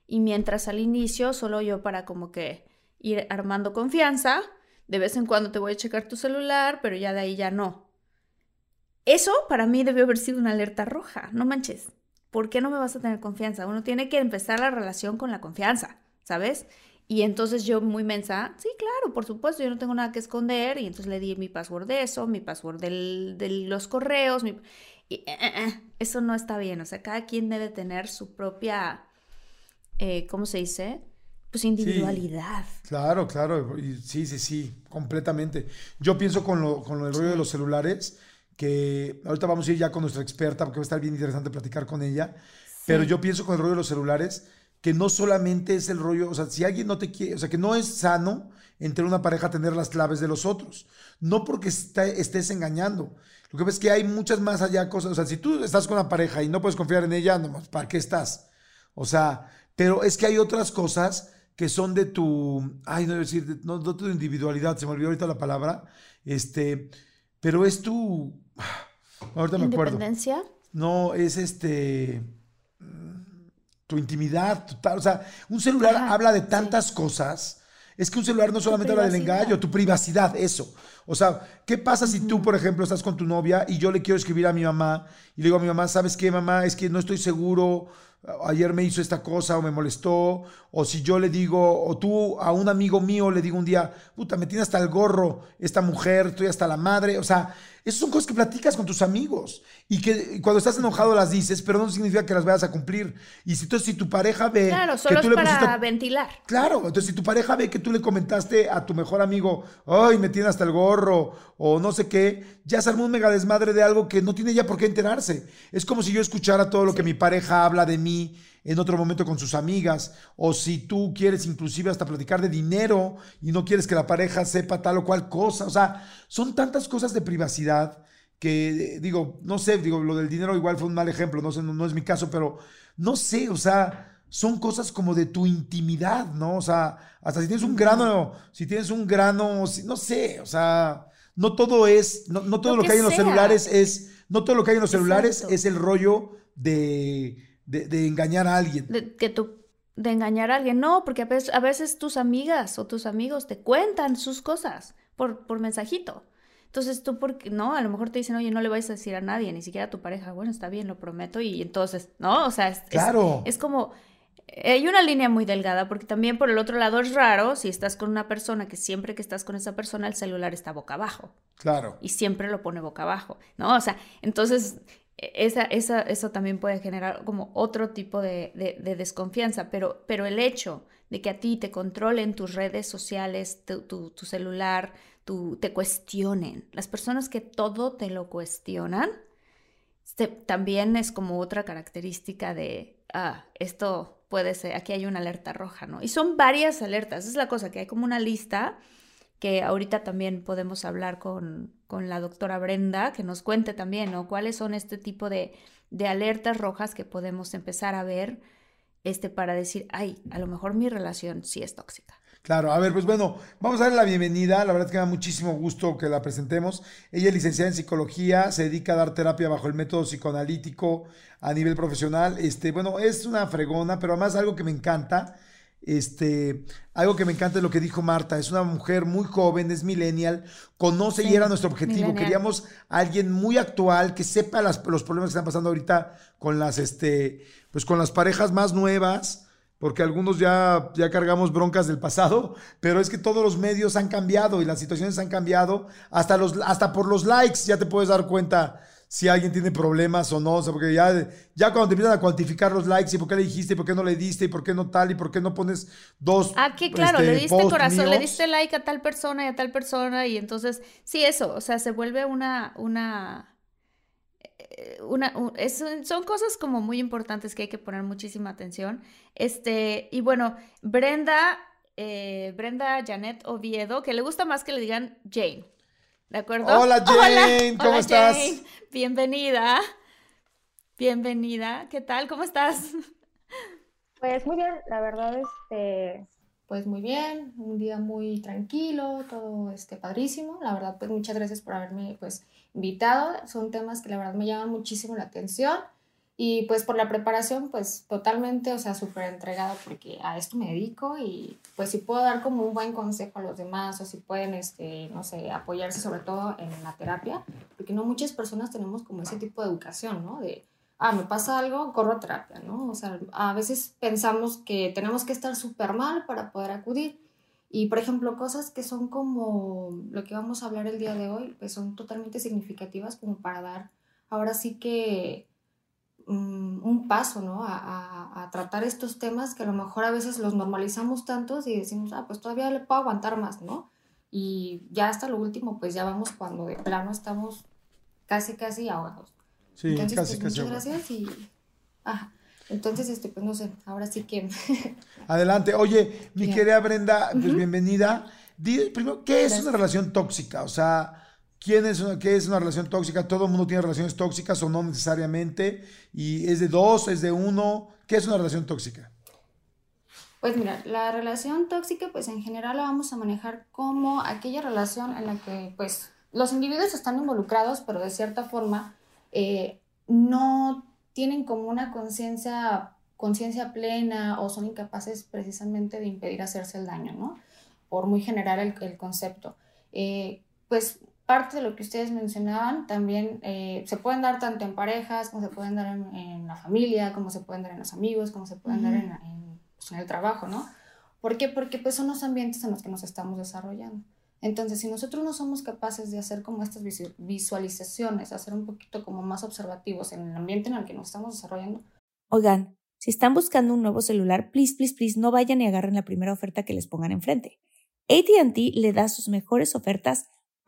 Y mientras al inicio, solo yo para como que ir armando confianza, de vez en cuando te voy a checar tu celular, pero ya de ahí ya no. Eso para mí debió haber sido una alerta roja, no manches. ¿Por qué no me vas a tener confianza? Uno tiene que empezar la relación con la confianza, ¿sabes? Y entonces yo muy mensa, sí, claro, por supuesto, yo no tengo nada que esconder. Y entonces le di mi password de eso, mi password del- de los correos. mi- y, eh, eh, eh, eso no está bien. O sea, cada quien debe tener su propia, eh, ¿cómo se dice? Pues individualidad. Claro, claro, y sí, sí, sí, completamente. Yo pienso con lo, con lo del rollo de los celulares, que ahorita vamos a ir ya con nuestra experta porque va a estar bien interesante platicar con ella, pero yo pienso con el rollo de los celulares que no solamente es el rollo, o sea, si alguien no te quiere, o sea, que no es sano entre una pareja tener las claves de los otros, no porque estés engañando. Lo que ves es que hay muchas más allá cosas, o sea, si tú estás con una pareja y no puedes confiar en ella, no, ¿para qué estás? O sea, pero es que hay otras cosas que son de tu, ay, no decir, no, de tu individualidad, se me olvidó ahorita la palabra, este, pero es tu, *sighs* ahorita me acuerdo. ¿Independencia? No, es este, tu intimidad, o sea, un celular habla de tantas cosas. Es que un celular no solamente habla del engaño, tu privacidad, eso. O sea, ¿qué pasa si tú, por ejemplo, estás con tu novia y yo le quiero escribir a mi mamá y le digo a mi mamá, ¿sabes qué, mamá? Es que no estoy seguro, ayer me hizo esta cosa o me molestó, o si yo le digo, o tú a un amigo mío le digo un día, puta, me tiene hasta el gorro esta mujer, estoy hasta la madre, o sea, esas son cosas que platicas con tus amigos y que cuando estás enojado las dices, pero no significa que las vayas a cumplir. Y si, entonces, si tu pareja ve. Claro, solo que tú es le para ventilar. Claro, entonces si tu pareja ve que tú le comentaste a tu mejor amigo, ay, me tiene hasta el gorro, o no sé qué, ya se armó un mega desmadre de algo que no tiene ya por qué enterarse. Es como si yo escuchara todo lo que mi pareja habla de mí en otro momento con sus amigas, o si tú quieres inclusive hasta platicar de dinero y no quieres que la pareja sepa tal o cual cosa, o sea, son tantas cosas de privacidad que digo, no sé, digo, lo del dinero igual fue un mal ejemplo, no sé, no, es mi caso, pero no sé, o sea, son cosas como de tu intimidad, ¿no? O sea, hasta si tienes un grano, si tienes un grano, no sé, o sea, no todo es, no, todo lo, que, hay en los celulares es, no todo lo que hay en los celulares es el rollo de de, engañar a alguien. De, que tú, de engañar a alguien, no, porque a veces, a veces, tus amigas o tus amigos te cuentan sus cosas por, por mensajito. Entonces tú, porque no, a lo mejor te dicen, oye, no le vais a decir a nadie, ni siquiera a tu pareja. Bueno, está bien, lo prometo. Y entonces, ¿no? O sea, es, claro. es, como, hay una línea muy delgada, porque también por el otro lado es raro si estás con una persona que siempre que estás con esa persona el celular está boca abajo. Claro. Y siempre lo pone boca abajo, ¿no? O sea, entonces esa, esa, eso también puede generar como otro tipo de, desconfianza, pero, pero el hecho de que a ti te controlen tus redes sociales, tu, celular, tu, te cuestionen, las personas que todo te lo cuestionan, también es como otra característica de, ah, esto puede ser, aquí hay una alerta roja, ¿no? Y son varias alertas, es la cosa, que hay como una lista que ahorita también podemos hablar con, la doctora Brenda, que nos cuente también, ¿no? ¿Cuáles son este tipo de, alertas rojas que podemos empezar a ver este, para decir, ay, a lo mejor mi relación sí es tóxica? Claro, a ver, pues bueno, vamos a darle la bienvenida. La verdad es que me da muchísimo gusto que la presentemos. Ella es licenciada en psicología, se dedica a dar terapia bajo el método psicoanalítico a nivel profesional. Este, bueno, es una fregona, pero además algo que me encanta este, algo que me encanta es lo que dijo Marta, es una mujer muy joven, es millennial, conoce y era nuestro objetivo. Queríamos a alguien muy actual que sepa los problemas que están pasando ahorita con las, este, pues con las parejas más nuevas, porque algunos ya, ya cargamos broncas del pasado, pero es que todos los medios han cambiado y las situaciones han cambiado, hasta, los, hasta por los likes ya te puedes dar cuenta si alguien tiene problemas o no, o sea, porque ya, ya cuando te empiezan a cuantificar los likes y por qué le dijiste y por qué no le diste y por qué no tal y por qué no pones dos. Ah, que claro, le este, diste corazón, le diste like a tal persona y a tal persona y entonces, sí, eso, o sea, se vuelve una, una, eh, una, son cosas como muy importantes que hay que poner muchísima atención. Este, y bueno, Brenda, eh, Brenda Janet Oviedo, que le gusta más que le digan Jane. ¿De acuerdo? Hola *laughs* Jane, ¿cómo estás? Bienvenida. Bienvenida. ¿Qué tal? ¿Cómo estás? Pues muy bien, la verdad, este, pues muy bien, un día muy tranquilo, todo este padrísimo. La verdad, pues muchas gracias por haberme pues invitado. Son temas que la verdad me llaman muchísimo la atención. Y pues por la preparación, pues totalmente, o sea, súper entregada porque a esto me dedico y pues si puedo dar como un buen consejo a los demás o si pueden, este, no sé, apoyarse sobre todo en la terapia, porque no muchas personas tenemos como ese tipo de educación, ¿no? De, ah, me pasa algo, corro a terapia, ¿no? O sea, a veces pensamos que tenemos que estar súper mal para poder acudir. Y, por ejemplo, cosas que son como lo que vamos a hablar el día de hoy, pues son totalmente significativas como para dar, ahora sí que Un paso, ¿no? A, tratar estos temas que a lo mejor a veces los normalizamos tantos y decimos, ah, pues todavía le puedo aguantar más, ¿no? Y ya hasta lo último, pues ya vamos cuando de plano estamos casi, casi ahogados. Sí, casi, pues, casi muchas gracias y... Ajá. Entonces, este, pues no sé, ahora sí que... *laughs* Adelante. Oye, mi querida Brenda, pues bienvenida. primero, ¿qué es una relación tóxica? O sea, ¿quién es una, ¿qué es una relación tóxica? ¿Todo el mundo tiene relaciones tóxicas o no necesariamente? ¿Y es de dos, es de uno? ¿Qué es una relación tóxica? Pues mira, la relación tóxica, pues en general la vamos a manejar como aquella relación en la que, pues, los individuos están involucrados, pero de cierta forma eh, no tienen como una conciencia conciencia plena o son incapaces precisamente de impedir hacerse el daño, ¿no? Por muy general el, concepto. Eh, pues parte de lo que ustedes mencionaban también eh, se pueden dar tanto en parejas, como se pueden dar en, la familia, como se pueden dar en los amigos, como se pueden dar en, pues, en, el trabajo, ¿no? ¿Por qué? Porque pues son los ambientes en los que nos estamos desarrollando. Entonces, si nosotros no somos capaces de hacer como estas visualizaciones, hacer un poquito como más observativos en el ambiente en el que nos estamos desarrollando. Oigan, si están buscando un nuevo celular, please, please, please, no vayan y agarren la primera oferta que les pongan enfrente. ATT le da sus mejores ofertas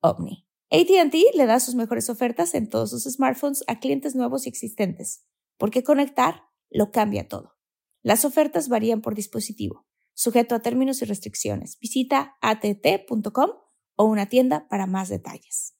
ovni. ATT le da sus mejores ofertas en todos sus smartphones a clientes nuevos y existentes, porque conectar lo cambia todo. Las ofertas varían por dispositivo sujeto a términos y restricciones. Visita att.com o una tienda para más detalles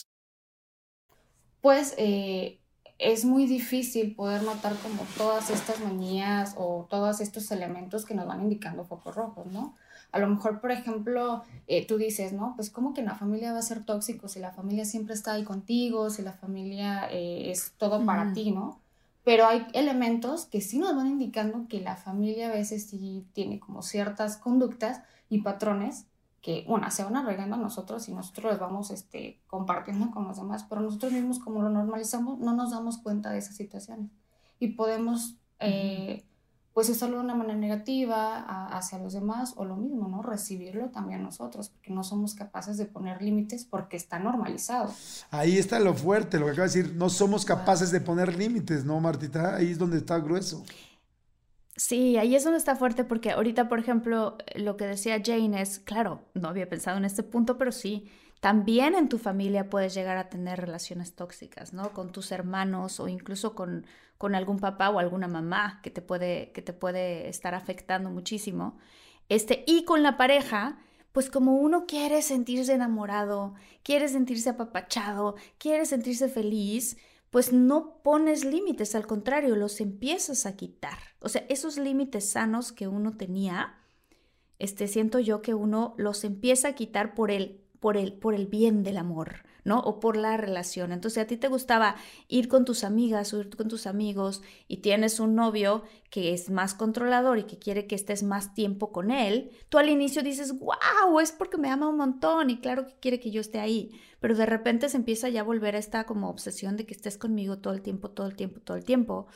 pues eh, es muy difícil poder notar como todas estas manías o todos estos elementos que nos van indicando focos rojos, ¿no? A lo mejor, por ejemplo, eh, tú dices, ¿no? Pues como que la familia va a ser tóxico si la familia siempre está ahí contigo, si la familia eh, es todo para ti, ¿no? Pero hay elementos que sí nos van indicando que la familia a veces sí tiene como ciertas conductas y patrones que una, se van arreglando a nosotros y nosotros les vamos este, compartiendo con los demás, pero nosotros mismos como lo normalizamos no nos damos cuenta de esas situaciones y podemos eh, pues usarlo de una manera negativa hacia los demás o lo mismo, ¿no? Recibirlo también nosotros, porque no somos capaces de poner límites porque está normalizado. Ahí está lo fuerte, lo que acaba de decir, no somos capaces de poner límites, ¿no, Martita? Ahí es donde está grueso. Sí, ahí es donde está fuerte porque ahorita, por ejemplo, lo que decía Jane es, claro, no había pensado en este punto, pero sí, también en tu familia puedes llegar a tener relaciones tóxicas, ¿no? Con tus hermanos o incluso con, con algún papá o alguna mamá que te puede, que te puede estar afectando muchísimo. Este, y con la pareja, pues como uno quiere sentirse enamorado, quiere sentirse apapachado, quiere sentirse feliz, pues no pones límites, al contrario, los empiezas a quitar. O sea, esos límites sanos que uno tenía, este, siento yo que uno los empieza a quitar por el, por el, por el bien del amor. O por la relación. Entonces, a ti te gustaba ir con tus amigas o ir con tus amigos y tienes un novio que es más controlador y que quiere que estés más tiempo con él, tú al inicio dices, wow, es porque me ama un montón y claro que quiere que yo esté ahí, pero de repente se empieza ya a volver a esta como obsesión de que estés conmigo todo el tiempo, todo el tiempo, todo el tiempo.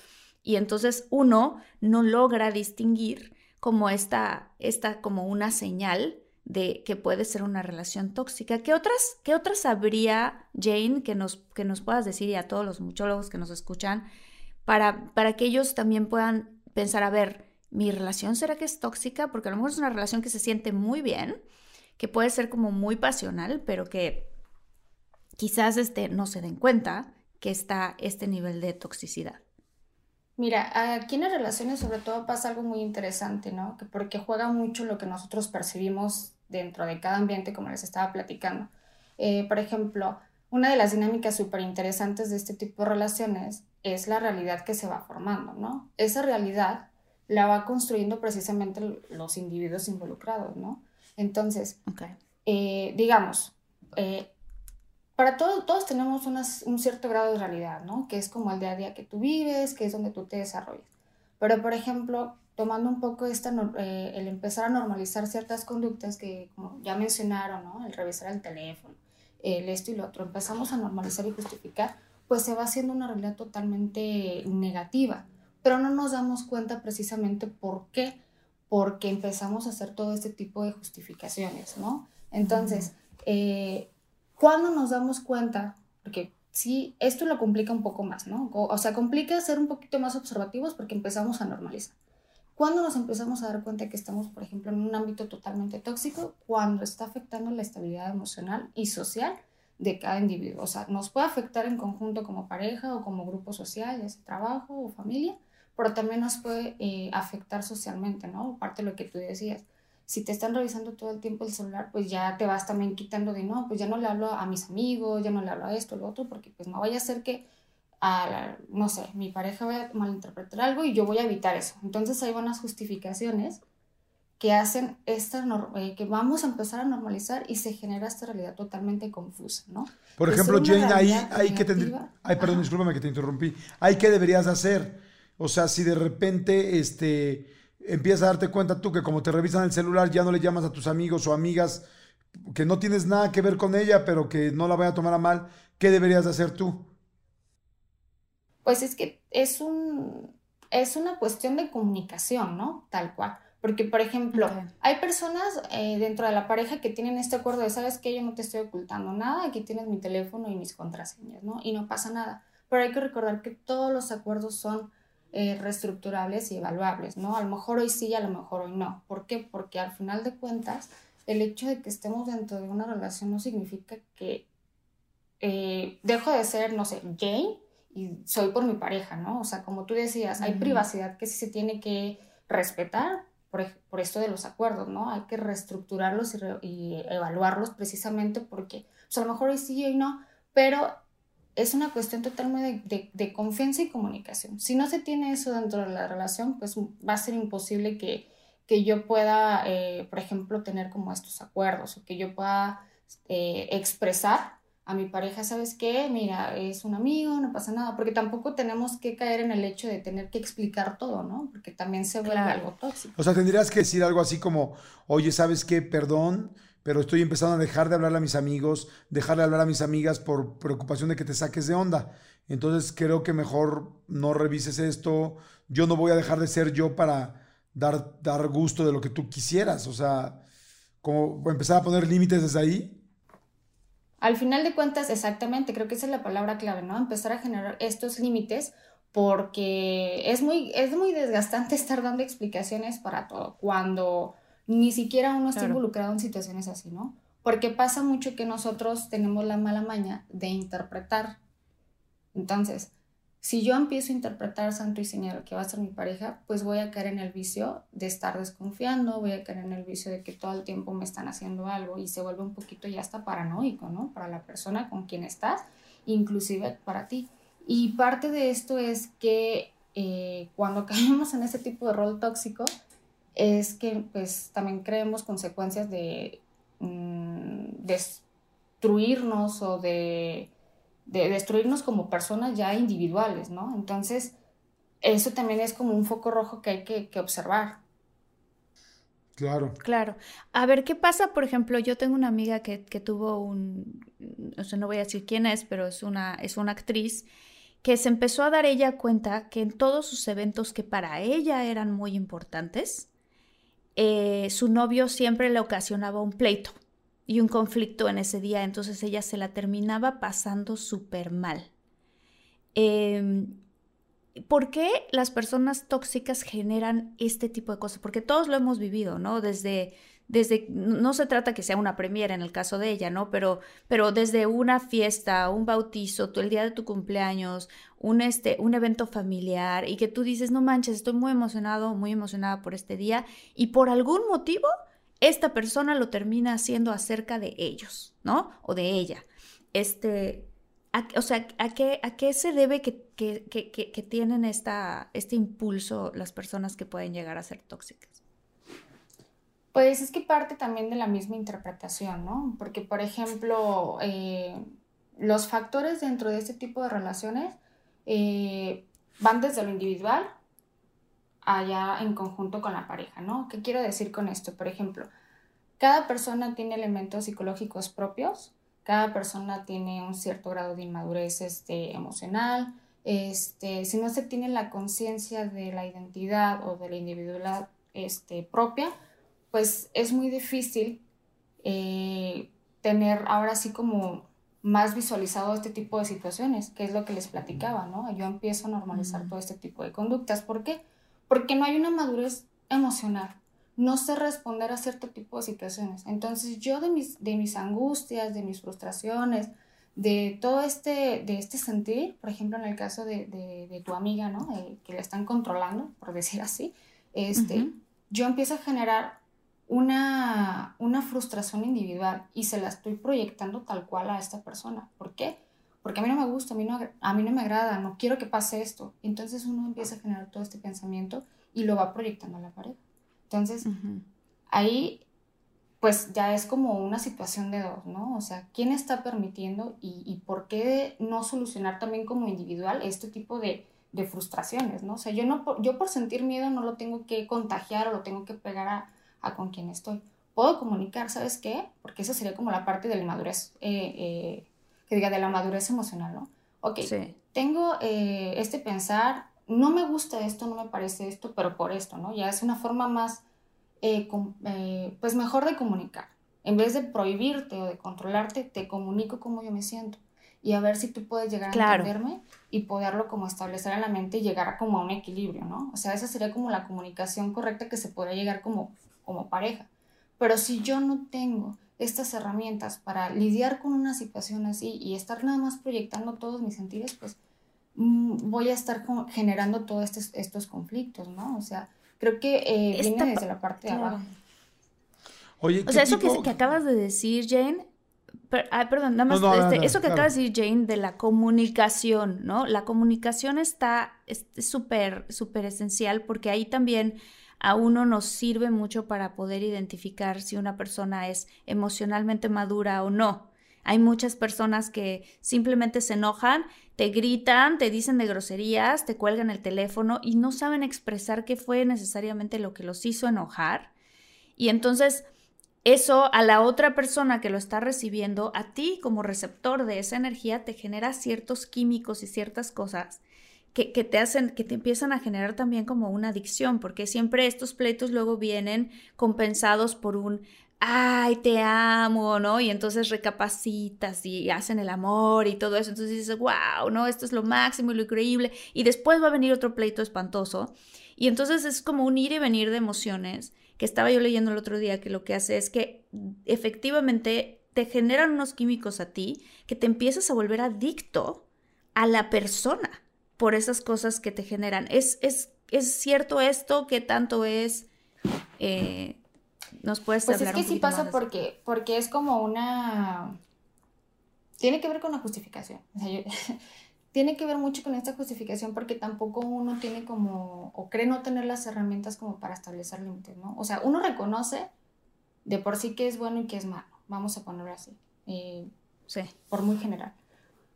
Y entonces uno no logra distinguir como esta, esta como una señal de que puede ser una relación tóxica. ¿Qué otras, qué otras habría, Jane, que nos, que nos puedas decir y a todos los muchólogos que nos escuchan, para, para que ellos también puedan pensar, a ver, ¿mi relación será que es tóxica? Porque a lo mejor es una relación que se siente muy bien, que puede ser como muy pasional, pero que quizás este, no se den cuenta que está este nivel de toxicidad. Mira, aquí en las relaciones sobre todo pasa algo muy interesante, ¿no? Que porque juega mucho lo que nosotros percibimos dentro de cada ambiente, como les estaba platicando. Eh, por ejemplo, una de las dinámicas súper interesantes de este tipo de relaciones es la realidad que se va formando, ¿no? Esa realidad la va construyendo precisamente los individuos involucrados, ¿no? Entonces, eh, digamos, eh, para todos, todos tenemos un cierto grado de realidad, ¿no? Que es como el día a día que tú vives, que es donde tú te desarrollas. Pero, por ejemplo, tomando un poco esta, eh, el empezar a normalizar ciertas conductas que, como ya mencionaron, ¿no? El revisar el teléfono, el esto y lo otro, empezamos a normalizar y justificar, pues se va haciendo una realidad totalmente negativa. Pero no nos damos cuenta precisamente por qué, porque empezamos a hacer todo este tipo de justificaciones, ¿no? Entonces, eh, ¿cuándo nos damos cuenta? Porque sí, esto lo complica un poco más, ¿no? O, sea, complica ser un poquito más observativos porque empezamos a normalizar. ¿Cuándo nos empezamos a dar cuenta que estamos, por ejemplo, en un ámbito totalmente tóxico? Cuando está afectando la estabilidad emocional y social de cada individuo. O sea, nos puede afectar en conjunto como pareja o como grupo social, ya sea trabajo o familia, pero también nos puede eh, afectar socialmente, ¿no? Parte de lo que tú decías si te están revisando todo el tiempo el celular, pues ya te vas también quitando de, no, pues ya no le hablo a mis amigos, ya no le hablo a esto, lo otro, porque pues no vaya a ser que, a, no sé, mi pareja vaya a malinterpretar algo y yo voy a evitar eso. Entonces hay unas justificaciones que hacen esta, eh, que vamos a empezar a normalizar y se genera esta realidad totalmente confusa, ¿no? Por ejemplo, Jane, ahí, hay que tener, ay, perdón, discúlpame que te interrumpí, ¿hay qué deberías hacer? O sea, si de repente, este empiezas a darte cuenta tú que como te revisan el celular ya no le llamas a tus amigos o amigas que no tienes nada que ver con ella, pero que no la vaya a tomar a mal, ¿qué deberías de hacer tú? Pues es que es un es una cuestión de comunicación, ¿no? Tal cual. Porque, por ejemplo, hay personas eh, dentro de la pareja que tienen este acuerdo de, sabes que yo no te estoy ocultando nada, aquí tienes mi teléfono y mis contraseñas, ¿no? Y no pasa nada. Pero hay que recordar que todos los acuerdos son eh, reestructurables y evaluables, ¿no? A lo mejor hoy sí, a lo mejor hoy no. ¿Por qué? Porque al final de cuentas, el hecho de que estemos dentro de una relación no significa que eh, dejo de ser, no sé, Jane y soy por mi pareja, ¿no? O sea, como tú decías, hay privacidad que sí se tiene que respetar por, por, esto de los acuerdos, ¿no? Hay que reestructurarlos y, y evaluarlos precisamente porque, pues a lo mejor sí y no, pero es una cuestión totalmente de, confianza y comunicación. Si no se tiene eso dentro de la relación, pues va a ser imposible que, que yo pueda, eh, por ejemplo, tener como estos acuerdos o que yo pueda eh, expresar a mi pareja, ¿sabes qué? Mira, es un amigo, no pasa nada, porque tampoco tenemos que caer en el hecho de tener que explicar todo, ¿no? Porque también se vuelve algo tóxico. O sea, tendrías que decir algo así como, oye, ¿sabes qué? Perdón, pero estoy empezando a dejar de hablarle a mis amigos, dejar de hablar a mis amigas por preocupación de que te saques de onda. Entonces creo que mejor no revises esto. Yo no voy a dejar de ser yo para dar, dar gusto de lo que tú quisieras. O sea, como empezar a poner límites desde ahí. Al final de cuentas, exactamente, creo que esa es la palabra clave, ¿no? Empezar a generar estos límites porque es muy, es muy desgastante *laughs* estar dando explicaciones para todo. Cuando ni siquiera uno está involucrado en situaciones así, ¿no? Porque pasa mucho que nosotros tenemos la mala maña de interpretar. Entonces, si yo empiezo a interpretar santo y señal que va a ser mi pareja, pues voy a caer en el vicio de estar desconfiando, voy a caer en el vicio de que todo el tiempo me están haciendo algo y se vuelve un poquito ya hasta paranoico, ¿no? Para la persona con quien estás, inclusive para ti. Y parte de esto es que eh, cuando *laughs* caemos en ese tipo de rol tóxico, es que pues también creemos consecuencias de mm, destruirnos o de, destruirnos como personas ya individuales, ¿no? Entonces, eso también es como un foco rojo que hay que, observar. Claro. Claro. A ver, ¿qué pasa? Por ejemplo, yo tengo una amiga que, tuvo un, o sea, no voy a decir quién es, pero es una, es una actriz que se empezó a dar ella cuenta que en todos sus eventos que para ella eran muy importantes, eh, su novio siempre le ocasionaba un pleito y un conflicto en ese día, entonces ella se la terminaba pasando súper mal. Em, ¿Por qué las personas tóxicas generan este tipo de cosas? Porque todos lo hemos vivido, ¿no? Desde desde, no se trata que sea una premiera en el caso de ella, ¿no? Pero, pero desde una fiesta, un bautizo, el día de tu cumpleaños, un, este, un evento familiar y que tú dices, no manches, estoy muy emocionado, muy emocionada por este día y por algún motivo esta persona lo termina haciendo acerca de ellos, ¿no? O de ella. este, o sea, ¿a qué, a qué se debe que, que, que, que, tienen esta, este impulso las personas que pueden llegar a ser tóxicas? Pues es que parte también de la misma interpretación, ¿no? Porque, por ejemplo, eh, los factores dentro de este tipo de relaciones eh, van desde lo individual allá en conjunto con la pareja, ¿no? ¿Qué quiero decir con esto? Por ejemplo, cada persona tiene elementos psicológicos propios, cada persona tiene un cierto grado de inmadurez este, emocional, este, si no se tiene la conciencia de la identidad o de la individualidad este, propia, pues es muy difícil eh, tener ahora sí como más visualizado este tipo de situaciones, que es lo que les platicaba, ¿no? Yo empiezo a normalizar todo este tipo de conductas. ¿Por qué? Porque no hay una madurez emocional. No sé responder a cierto tipo de situaciones. Entonces yo de mis, de mis angustias, de mis frustraciones, de todo este, de este sentir, por ejemplo, en el caso de, de, tu amiga, ¿no? que le están controlando, por decir así, este, yo empiezo a generar una, una frustración individual y se la estoy proyectando tal cual a esta persona. ¿Por qué? Porque a mí no me gusta, a mí no, a mí no me agrada, no quiero que pase esto. Entonces uno empieza a generar todo este pensamiento y lo va proyectando a la pareja. Entonces, ahí pues ya es como una situación de dos, ¿no? O sea, ¿quién está permitiendo y, y por qué no solucionar también como individual este tipo de, de, frustraciones, ¿no? O sea, yo, no, yo por sentir miedo no lo tengo que contagiar o lo tengo que pegar a, con quien estoy. Puedo comunicar, ¿sabes qué? Porque esa sería como la parte de la madurez, eh, eh, que diga, de la madurez emocional, ¿no? Ok, tengo eh, este pensar, no me gusta esto, no me parece esto, pero por esto, ¿no? Ya es una forma más, pues mejor de comunicar. En vez de prohibirte o de controlarte, te comunico cómo yo me siento y a ver si tú puedes llegar a entenderme y poderlo como establecer en la mente y llegar a como a un equilibrio, ¿no? O sea, esa sería como la comunicación correcta que se podría llegar como como pareja. Pero si yo no tengo estas herramientas para lidiar con una situación así y estar nada más proyectando todos mis sentidos, pues mm, voy a estar generando todos estos, conflictos, ¿no? O sea, creo que eh, viene desde la parte de abajo. Oye, o sea, eso que, acabas de decir, Jane, perdón, nada más, este, eso que acabas de decir, Jane, de la comunicación, ¿no? La comunicación está súper, súper esencial porque ahí también a uno nos sirve mucho para poder identificar si una persona es emocionalmente madura o no. Hay muchas personas que simplemente se enojan, te gritan, te dicen de groserías, te cuelgan el teléfono y no saben expresar qué fue necesariamente lo que los hizo enojar. Y entonces eso a la otra persona que lo está recibiendo, a ti como receptor de esa energía, te genera ciertos químicos y ciertas cosas que, te hacen, que te empiezan a generar también como una adicción, porque siempre estos pleitos luego vienen compensados por un ay, te amo, ¿no? Y entonces recapacitas y hacen el amor y todo eso. Entonces dices, wow, ¿no? Esto es lo máximo y lo increíble. Y después va a venir otro pleito espantoso. Y entonces es como un ir y venir de emociones, que estaba yo leyendo el otro día, que lo que hace es que efectivamente te generan unos químicos a ti que te empiezas a volver adicto a la persona por esas cosas que te generan. ¿Es, es, es cierto esto? ¿Qué tanto es? Eh, ¿Nos puedes pues es que sí pasa porque, porque es como una... Tiene que ver con la justificación. *laughs* tiene que ver mucho con esta justificación porque tampoco uno tiene como, o cree no tener las herramientas como para establecer límites, ¿no? O sea, uno reconoce de por sí que es bueno y que es malo, vamos a ponerlo así, eh, sí. por muy general.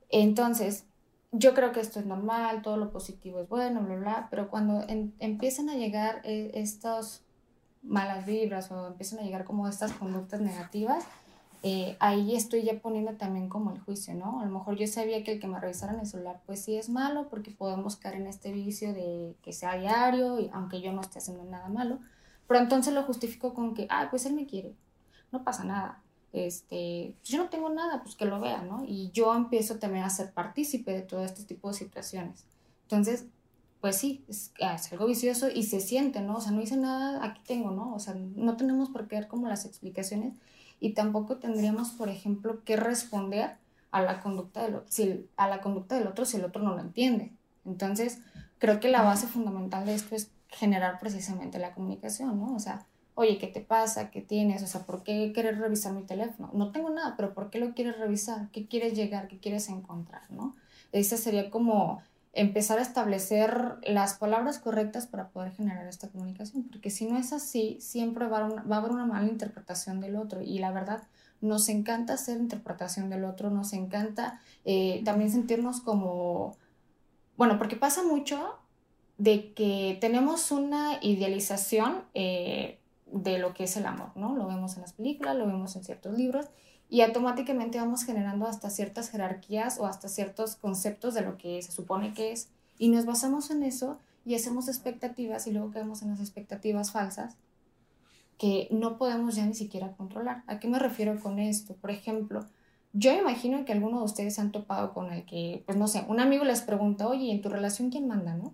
Entonces, yo creo que esto es normal, todo lo positivo es bueno, bla, bla, pero cuando empiezan a llegar eh, estas malas vibras o empiezan a llegar como estas conductas negativas, eh, ahí estoy ya poniendo también como el juicio, ¿no? A lo mejor yo sabía que el que me revisaran el celular, pues sí es malo, porque podemos caer en este vicio de que sea diario, y aunque yo no esté haciendo nada malo, pero entonces lo justifico con que, ah, pues él me quiere, no pasa nada este, yo no tengo nada, pues que lo vea, ¿no? Y yo empiezo también a ser partícipe de todo este tipo de situaciones. Entonces, pues sí, es, algo vicioso y se siente, ¿no? O sea, no hice nada, aquí tengo, ¿no? O sea, no tenemos por qué dar como las explicaciones y tampoco tendríamos, por ejemplo, que responder a la conducta del, si, a la conducta del otro si el otro no lo entiende. Entonces, creo que la base fundamental de esto es generar precisamente la comunicación, ¿no? O sea, oye, ¿qué te pasa? ¿Qué tienes? O sea, ¿por qué quieres revisar mi teléfono? No tengo nada, pero ¿por qué lo quieres revisar? ¿Qué quieres llegar? ¿Qué quieres encontrar? ¿No? Esa sería como empezar a establecer las palabras correctas para poder generar esta comunicación, porque si no es así, siempre va a, haber una mala interpretación del otro y la verdad nos encanta hacer interpretación del otro, nos encanta eh, también sentirnos como, bueno, porque pasa mucho de que tenemos una idealización eh, de lo que es el amor, ¿no? Lo vemos en las películas, lo vemos en ciertos libros y automáticamente vamos generando hasta ciertas jerarquías o hasta ciertos conceptos de lo que se supone que es y nos basamos en eso y hacemos expectativas y luego caemos en las expectativas falsas que no podemos ya ni siquiera controlar. ¿A qué me refiero con esto? Por ejemplo, yo imagino que alguno de ustedes han topado con el que, pues no sé, un amigo les pregunta, oye, ¿en tu relación quién manda, no?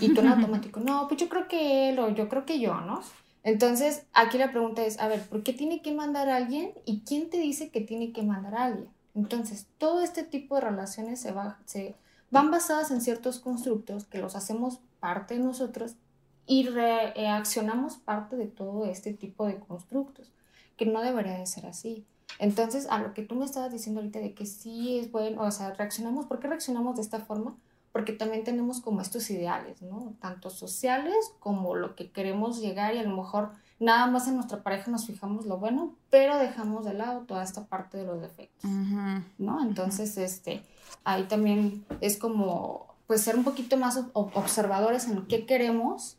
Y tú en automático, no, pues yo creo que él o yo creo que yo, ¿no? Entonces, aquí la pregunta es, a ver, ¿por qué tiene que mandar a alguien y quién te dice que tiene que mandar a alguien? Entonces, todo este tipo de relaciones se, va, se van basadas en ciertos constructos que los hacemos parte de nosotros y reaccionamos parte de todo este tipo de constructos, que no debería de ser así. Entonces, a lo que tú me estabas diciendo ahorita de que sí es bueno, o sea, reaccionamos, ¿por qué reaccionamos de esta forma? Porque también tenemos como estos ideales, ¿no? Tanto sociales como lo que queremos llegar y a lo mejor nada más en nuestra pareja nos fijamos lo bueno, pero dejamos de lado toda esta parte de los defectos, ¿no? Entonces, este, ahí también es como, pues, ser un poquito más observadores en qué queremos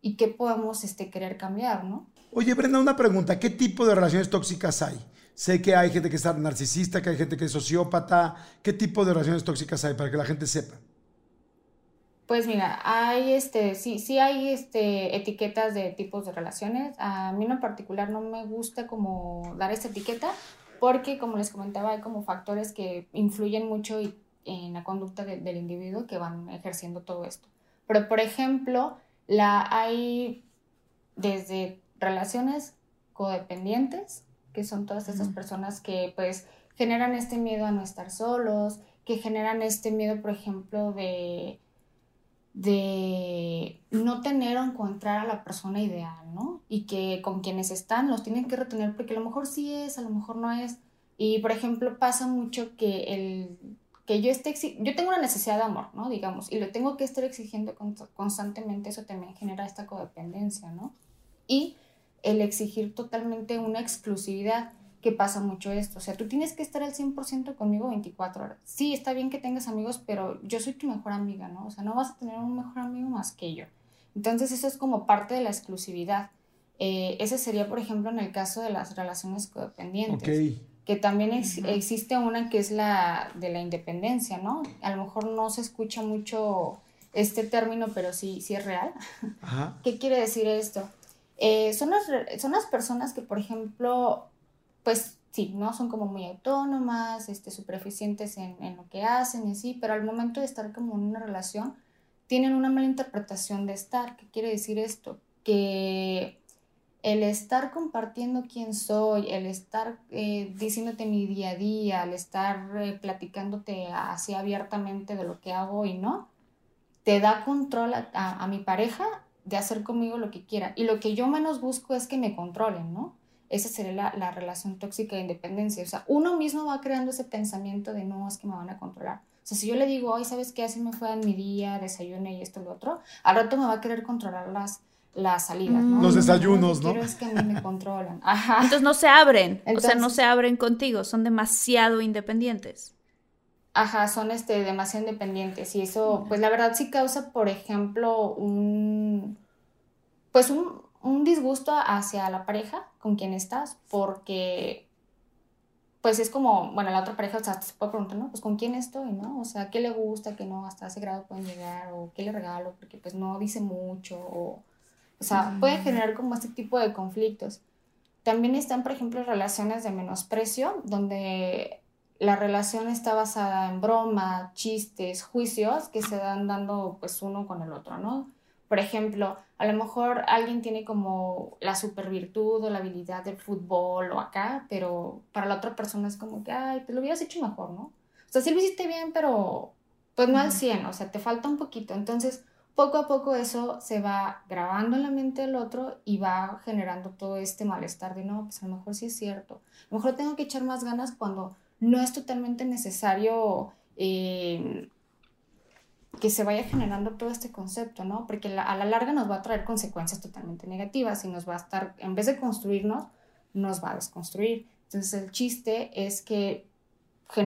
y qué podemos, este, querer cambiar, ¿no? Oye, Brenda, una pregunta, ¿qué tipo de relaciones tóxicas hay? Sé que hay gente que es narcisista, que hay gente que es sociópata. ¿Qué tipo de relaciones tóxicas hay para que la gente sepa? Pues mira, hay este, sí, sí hay este, etiquetas de tipos de relaciones. A mí en particular no me gusta como dar esta etiqueta porque, como les comentaba, hay como factores que influyen mucho en la conducta del individuo que van ejerciendo todo esto. Pero, por ejemplo, la, hay desde relaciones codependientes, que son todas esas personas que pues generan este miedo a no estar solos, que generan este miedo, por ejemplo, de de no tener o encontrar a la persona ideal, ¿no? Y que con quienes están los tienen que retener porque a lo mejor sí es, a lo mejor no es. Y por ejemplo pasa mucho que el que yo esté yo tengo una necesidad de amor, ¿no? Digamos, y lo tengo que estar exigiendo constantemente, eso también genera esta codependencia, ¿no? Y el exigir totalmente una exclusividad que pasa mucho esto. O sea, tú tienes que estar al 100% conmigo 24 horas. Sí, está bien que tengas amigos, pero yo soy tu mejor amiga, ¿no? O sea, no vas a tener un mejor amigo más que yo. Entonces, eso es como parte de la exclusividad. Eh, ese sería, por ejemplo, en el caso de las relaciones codependientes. Que también existe una que es la de la independencia, ¿no? A lo mejor no se escucha mucho este término, pero sí, sí es real. *laughs* ¿Qué quiere decir esto? Eh, son, las, son las personas que, por ejemplo, pues sí, ¿no? Son como muy autónomas, este, súper eficientes en, en, lo que hacen y así, pero al momento de estar como en una relación, tienen una mala interpretación de estar. ¿Qué quiere decir esto? Que el estar compartiendo quién soy, el estar eh, diciéndote mi día a día, el estar eh, platicándote así abiertamente de lo que hago y no, te da control a, a mi pareja de hacer conmigo lo que quiera. Y lo que yo menos busco es que me controlen, ¿no? Esa sería la, la, relación tóxica de independencia. O sea, uno mismo va creando ese pensamiento de no, es que me van a controlar. O sea, si yo le digo, ay, ¿sabes qué? Así me fue en mi día, desayuné y esto y lo otro, al rato me va a querer controlar las, las salidas, ¿no? Los desayunos, ¿no? Quiero es que a mí me *laughs* controlan. Ajá. Entonces no se abren, o sea, no se abren contigo, son demasiado independientes. Ajá, son este, demasiado independientes y eso, pues la verdad sí causa, por ejemplo, un, pues un, un disgusto hacia la pareja con quien estás, porque pues es como, bueno, la otra pareja, o sea, se puede preguntar, ¿no? Pues con quién estoy, ¿no? O sea, ¿qué le gusta, qué no, hasta ese grado pueden llegar, o qué le regalo, porque pues no dice mucho, o, o sea, puede generar como este tipo de conflictos. También están, por ejemplo, relaciones de menosprecio, donde la relación está basada en broma, chistes, juicios que se dan dando pues uno con el otro, ¿no? Por ejemplo, a lo mejor alguien tiene como la super virtud o la habilidad del fútbol o acá, pero para la otra persona es como que, ay, te lo hubieras hecho mejor, ¿no? O sea, sí lo hiciste bien, pero pues no al 100, o sea, te falta un poquito. Entonces, poco a poco eso se va grabando en la mente del otro y va generando todo este malestar de no, pues a lo mejor sí es cierto. A lo mejor tengo que echar más ganas cuando no es totalmente necesario eh, que se vaya generando todo este concepto, ¿no? Porque a la larga nos va a traer consecuencias totalmente negativas y nos va a estar, en vez de construirnos, nos va a desconstruir. Entonces el chiste es que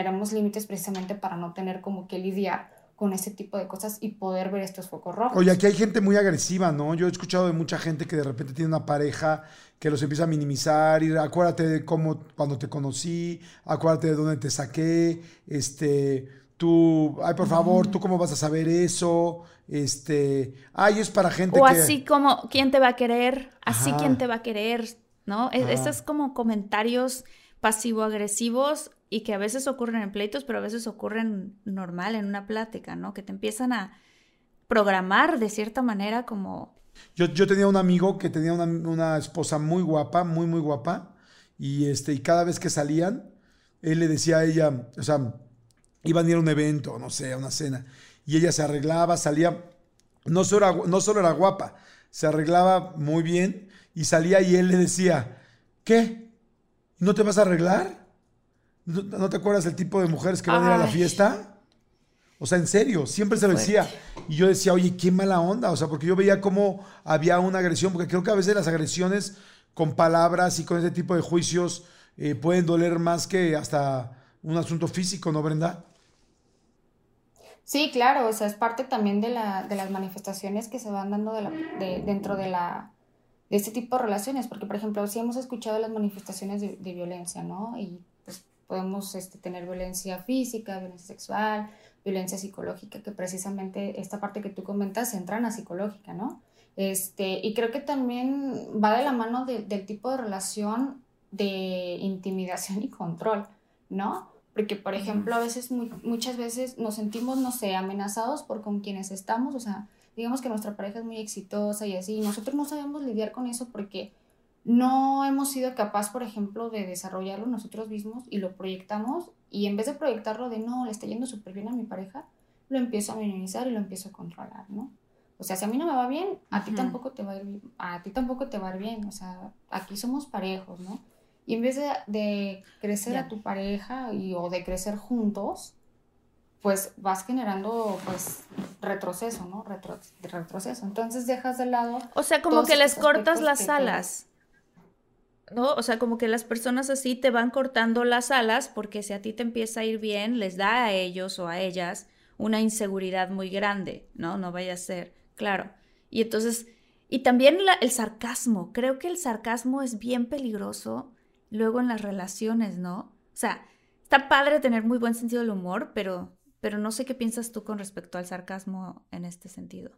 éramos límites precisamente para no tener como que lidiar con ese tipo de cosas y poder ver estos focos rojos. Oye, aquí hay gente muy agresiva, ¿no? Yo he escuchado de mucha gente que de repente tiene una pareja que los empieza a minimizar y acuérdate de cómo cuando te conocí, acuérdate de dónde te saqué, este, tú, ay, por favor, tú cómo vas a saber eso, este, ay, es para gente o que... así como, ¿quién te va a querer? Así, ¿quién te va a querer? ¿No? E-, Esos como comentarios pasivo-agresivos y que a veces ocurren en pleitos, pero a veces ocurren normal en una plática, ¿no? Que te empiezan a programar de cierta manera como... Yo, yo tenía un amigo que tenía una, una, esposa muy guapa, muy, muy guapa, y, este, y cada vez que salían, él le decía a ella, o sea, iban a ir a un evento, no sé, a una cena, y ella se arreglaba, salía, no solo no solo era guapa, se arreglaba muy bien, y salía y él le decía, ¿qué? ¿No te vas a arreglar? ¿No te acuerdas del tipo de mujeres que van a ir a la fiesta? O sea, en serio, siempre se lo decía. Y yo decía, oye, qué mala onda. O sea, porque yo veía cómo había una agresión, porque creo que a veces las agresiones con palabras y con ese tipo de juicios eh, pueden doler más que hasta un asunto físico, ¿no, Brenda? Sí, claro, o sea, es parte también de, la, de las manifestaciones que se van dando de la, de, dentro de, la, de este tipo de relaciones, porque, por ejemplo, sí hemos escuchado las manifestaciones de, de violencia, ¿no? Y podemos este, tener violencia física, violencia sexual, violencia psicológica, que precisamente esta parte que tú comentas entra en la psicológica, ¿no? Este, y creo que también va de la mano del tipo de relación de intimidación y control, ¿no? Porque, por ejemplo, a veces, muchas veces nos sentimos, no sé, amenazados por con quienes estamos, o sea, digamos que nuestra pareja es muy exitosa y así, y nosotros no sabemos lidiar con eso porque no hemos sido capaz, por ejemplo, de desarrollarlo nosotros mismos y lo proyectamos y en vez de proyectarlo de no, le está yendo súper bien a mi pareja, lo empiezo a minimizar y lo empiezo a controlar, ¿no? O sea, si a mí no me va bien, a ti tampoco te va a ir bien, a ti tampoco te va a ir bien, o sea, aquí somos parejos, ¿no? Y en vez de, crecer a tu pareja y, o de crecer juntos, pues vas generando pues retroceso, ¿no? retroceso. Entonces dejas de lado. O sea, como que les cortas las alas. ¿No? O sea, como que las personas así te van cortando las alas porque si a ti te empieza a ir bien, les da a ellos o a ellas una inseguridad muy grande, ¿no? No vaya a ser, claro. Y entonces, y también el sarcasmo, creo que el sarcasmo es bien peligroso luego en las relaciones, ¿no? O sea, está padre tener muy buen sentido del humor, pero, pero no sé qué piensas tú con respecto al sarcasmo en este sentido.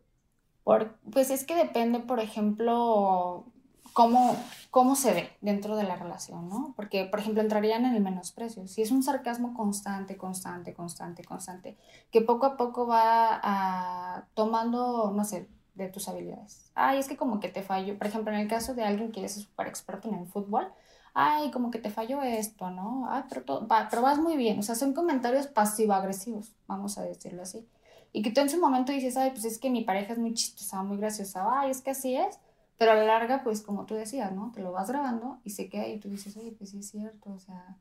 Por, pues es que depende, por ejemplo, cómo, cómo se ve dentro de la relación, ¿no? Porque, por ejemplo, entrarían en el menosprecio. Si es un sarcasmo constante, constante, constante, constante, que poco a poco va a, tomando, no sé, de tus habilidades. Ay, es que como que te falló, por ejemplo, en el caso de alguien que es súper experto en el fútbol, ay, como que te falló esto, ¿no? Ay, pero, va, pero vas muy bien. O sea, son comentarios pasivo-agresivos, vamos a decirlo así. Y que tú en su momento dices, ay, pues es que mi pareja es muy chistosa, muy graciosa, ay, es que así es pero a la larga, pues como tú decías, ¿no? Te lo vas grabando y se queda y tú dices, oye, pues sí es cierto, o sea.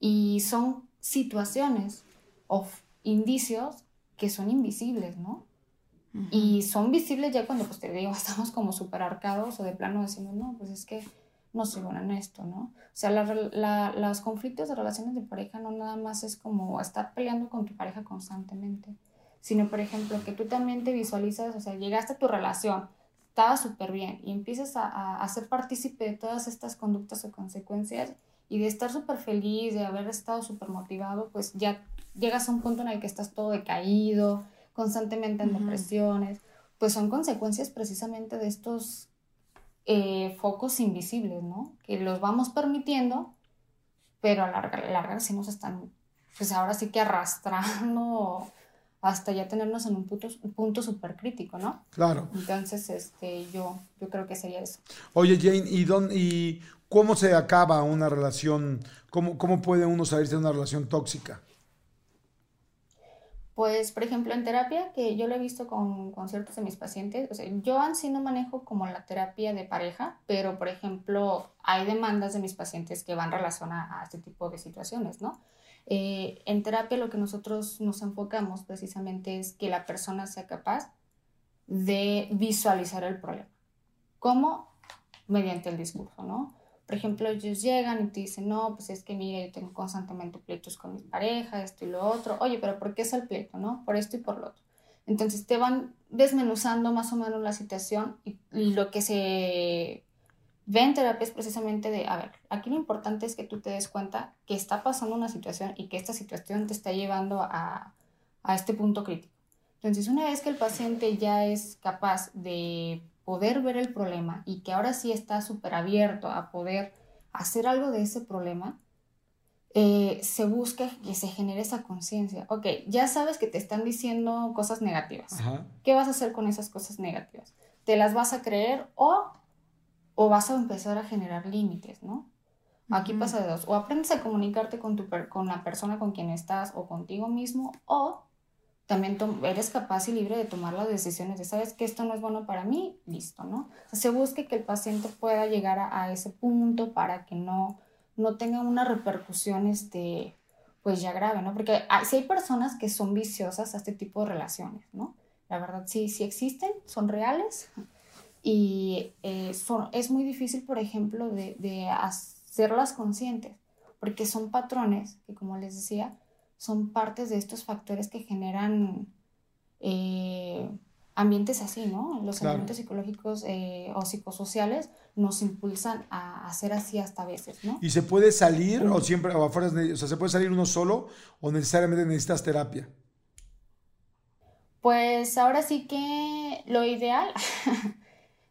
Y son situaciones o indicios que son invisibles, ¿no? Y son visibles ya cuando, pues te digo, *laughs* estamos como súper arcados o de plano decimos, no, pues es que no soy buena en esto, ¿no? O sea, la, los conflictos de relaciones de pareja no nada más es como estar peleando con tu pareja constantemente, sino, por ejemplo, que tú también te visualizas, o sea, llegaste a tu relación, estaba súper bien y empiezas a, a, ser partícipe de todas estas conductas o consecuencias y de estar súper feliz, de haber estado súper motivado, pues ya llegas a un punto en el que estás todo decaído, constantemente en depresiones, pues son consecuencias precisamente de estos eh, focos invisibles, ¿no? Que los vamos permitiendo, pero a larga, larga sí nos están, pues ahora sí que arrastrando hasta ya tenernos en un punto, un punto súper crítico, ¿no? Claro. Entonces, este, yo, yo creo que sería eso. Oye, Jane, ¿y, dónde, y cómo se acaba una relación? ¿Cómo, ¿Cómo puede uno salirse de una relación tóxica? Pues, por ejemplo, en terapia, que yo lo he visto con, con ciertos de mis pacientes, o sea, yo en sí no manejo como la terapia de pareja, pero, por ejemplo, hay demandas de mis pacientes que van relacionadas a este tipo de situaciones, ¿no? Eh, en terapia lo que nosotros nos enfocamos precisamente es que la persona sea capaz de visualizar el problema. ¿Cómo? Mediante el discurso, ¿no? Por ejemplo, ellos llegan y te dicen, no, pues es que mira, yo tengo constantemente pleitos con mi pareja, esto y lo otro. Oye, pero ¿por qué es el pleito, no? Por esto y por lo otro. Entonces te van desmenuzando más o menos la situación y, lo que se ve en terapia es precisamente de, a ver, aquí lo importante es que tú te des cuenta que está pasando una situación y que esta situación te está llevando a, a este punto crítico. Entonces, una vez que el paciente ya es capaz de poder ver el problema y que ahora sí está súper abierto a poder hacer algo de ese problema, eh, se busca que se genere esa conciencia. Ok, ya sabes que te están diciendo cosas negativas. ¿Qué vas a hacer con esas cosas negativas? ¿Te las vas a creer o, o vas a empezar a generar límites, no? Aquí pasa de dos. O aprendes a comunicarte con, tu con la persona con quien estás o contigo mismo o también eres capaz y libre de tomar las decisiones de, sabes que esto no es bueno para mí, listo, ¿no? se busque que el paciente pueda llegar a, ese punto para que no, no tenga una repercusión, este, pues ya grave, ¿no? Porque hay, si hay personas que son viciosas a este tipo de relaciones, ¿no? La verdad, sí, sí existen, son reales y eh, son, es muy difícil, por ejemplo, de, de hacerlas conscientes, porque son patrones que, como les decía, son partes de estos factores que generan eh, ambientes así, ¿no? Los elementos psicológicos eh, o psicosociales nos impulsan a hacer así hasta veces, ¿no? ¿Y se puede salir o siempre, o afuera, o sea, se puede salir uno solo o necesariamente necesitas terapia? Pues ahora sí que lo ideal, *laughs*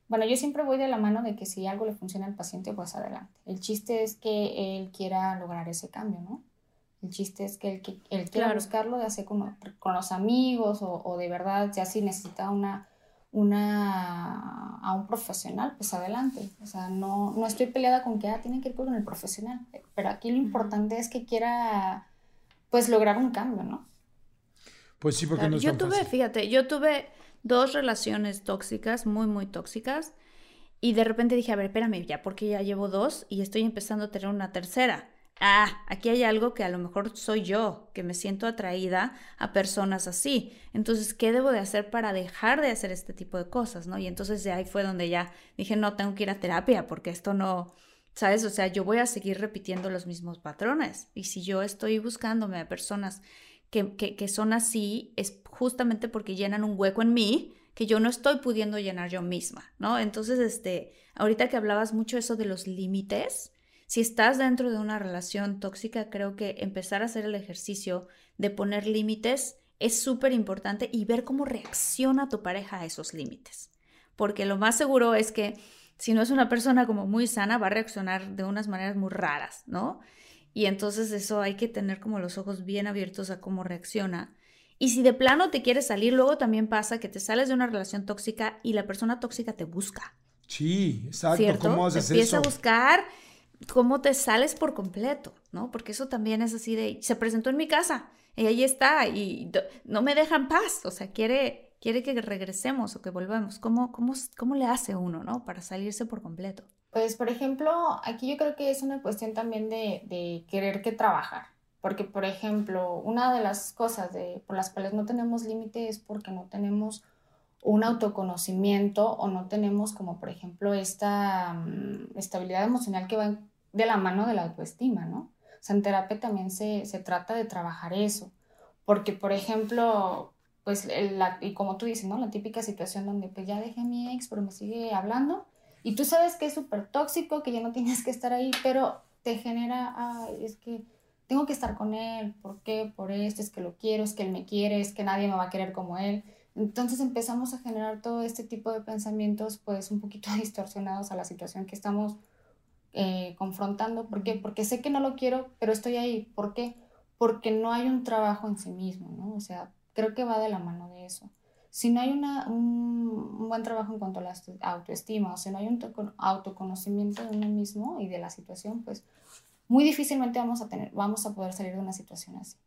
bueno, yo siempre voy de la mano de que si algo le funciona al paciente, pues adelante. El chiste es que él quiera lograr ese cambio, ¿no? El chiste es que él, él quiera buscarlo, ya sea con, con los amigos o, o, de verdad, ya si necesita una, una, a un profesional, pues adelante. O sea, no, no estoy peleada con que ah, tiene que ir con el profesional, pero aquí lo importante es que quiera, pues, lograr un cambio, ¿no? Pues sí, porque no es Yo tuve, fíjate, yo tuve dos relaciones tóxicas, muy, muy tóxicas, y de repente dije, a ver, espérame, ya, porque ya llevo dos y estoy empezando a tener una tercera ah, aquí hay algo que a lo mejor soy yo, que me siento atraída a personas así. Entonces, ¿qué debo de hacer para dejar de hacer este tipo de cosas, no? Y entonces de ahí fue donde ya dije, no, tengo que ir a terapia porque esto no, ¿sabes? O sea, yo voy a seguir repitiendo los mismos patrones. Y si yo estoy buscándome a personas que, que, son así, es justamente porque llenan un hueco en mí que yo no estoy pudiendo llenar yo misma, ¿no? Entonces, este, ahorita que hablabas mucho eso de los límites, si estás dentro de una relación tóxica, creo que empezar a hacer el ejercicio de poner límites es súper importante y ver cómo reacciona tu pareja a esos límites. Porque lo más seguro es que si no es una persona como muy sana, va a reaccionar de unas maneras muy raras, ¿no? Y entonces eso hay que tener como los ojos bien abiertos a cómo reacciona. Y si de plano te quieres salir, luego también pasa que te sales de una relación tóxica y la persona tóxica te busca. Sí, exacto. ¿Cómo haces empieza a buscar cómo te sales por completo, ¿no? Porque eso también es así de, se presentó en mi casa y ahí está y no me deja en paz, o sea, quiere, quiere que regresemos o que volvamos. ¿Cómo, cómo, cómo le hace uno, ¿no? Para salirse por completo. Pues, por ejemplo, aquí yo creo que es una cuestión también de, de querer que trabajar. Porque, por ejemplo, una de las cosas de, por las cuales no tenemos límite es porque no tenemos un autoconocimiento o no tenemos como, por ejemplo, esta mm, estabilidad emocional que va de la mano de la autoestima, ¿no? O sea, en terapia también se, se trata de trabajar eso. Porque, por ejemplo, pues, la, y como tú dices, ¿no? La típica situación donde pues ya dejé a mi ex, pero me sigue hablando. Y tú sabes que es súper tóxico, que ya no tienes que estar ahí, pero te genera, ay, es que tengo que estar con él, ¿por qué? Por esto, es que lo quiero, es que él me quiere, es que nadie me va a querer como él. Entonces empezamos a generar todo este tipo de pensamientos pues un poquito *laughs* distorsionados a la situación que estamos eh, confrontando. ¿Por qué? Porque sé que no lo quiero, pero estoy ahí. ¿Por qué? Porque no hay un trabajo en sí mismo, ¿no? O sea, creo que va de la mano de eso. Si no hay una, un, buen trabajo en cuanto a la autoestima, o si no hay un autoconocimiento de uno mismo y de la situación, pues muy difícilmente vamos a, tener, vamos a poder salir de una situación así.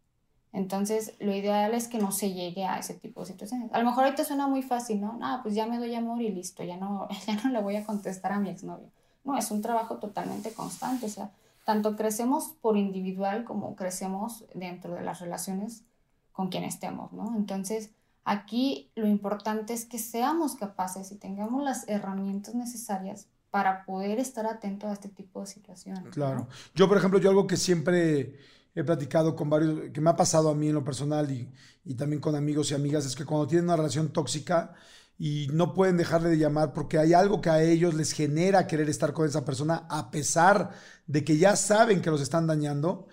Entonces, lo ideal es que no se llegue a ese tipo de situaciones. A lo mejor ahorita suena muy fácil, ¿no? Ah, pues ya me doy amor y listo, ya no, *laughs* ya no le voy a contestar a mi exnovio. No, es un trabajo totalmente constante, o sea, tanto crecemos por individual como crecemos dentro de las relaciones con quien estemos, ¿no? Entonces, aquí lo importante es que seamos capaces y tengamos las herramientas necesarias para poder estar atento a este tipo de situaciones. Claro. Yo, por ejemplo, yo algo que siempre he platicado con varios, que me ha pasado a mí en lo personal y, y también con amigos y amigas, es que cuando tienen una relación tóxica y no pueden dejarle de llamar porque hay algo que a ellos les genera querer estar con esa persona a pesar de que ya saben que los están dañando,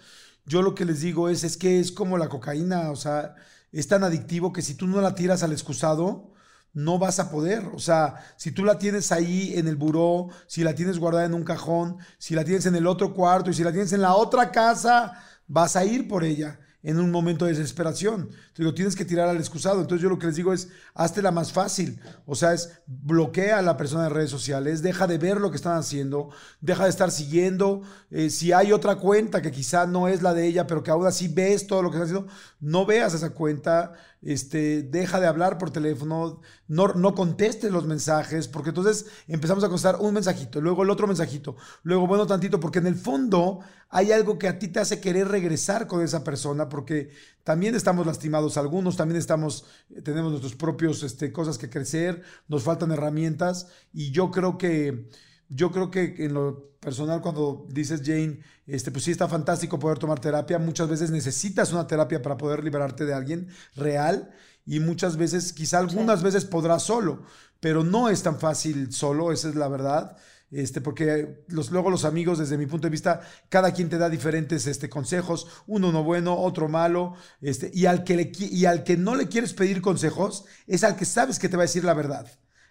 yo lo que les digo es, es que es como la cocaína, o sea, es tan adictivo que si tú no la tiras al excusado, no vas a poder. O sea, si tú la tienes ahí en el buró, si la tienes guardada en un cajón, si la tienes en el otro cuarto y si la tienes en la otra casa, vas a ir por ella en un momento de desesperación. Te digo, tienes que tirar al excusado. Entonces yo lo que les digo es, hazte la más fácil. O sea, es bloquea a la persona en redes sociales, deja de ver lo que están haciendo, deja de estar siguiendo. Eh, si hay otra cuenta que quizá no es la de ella, pero que aún así ves todo lo que está haciendo, no veas esa cuenta, este, deja de hablar por teléfono, no, no contestes los mensajes, porque entonces empezamos a contestar un mensajito, luego el otro mensajito, luego bueno tantito, porque en el fondo hay algo que a ti te hace querer regresar con esa persona, porque también estamos lastimados algunos, también estamos, eh, tenemos nuestros propios este, cosas que crecer, nos faltan herramientas, y yo creo que yo creo que en lo personal, cuando dices Jane, este, pues sí está fantástico poder tomar terapia. Muchas veces necesitas una terapia para poder liberarte de alguien real y muchas veces, quizá algunas veces podrás solo, pero no es tan fácil solo, esa es la verdad. Este, porque los, luego los amigos, desde mi punto de vista, cada quien te da diferentes este, consejos, uno no bueno, otro malo, este, y, al que le, y al que no le quieres pedir consejos, es al que sabes que te va a decir la verdad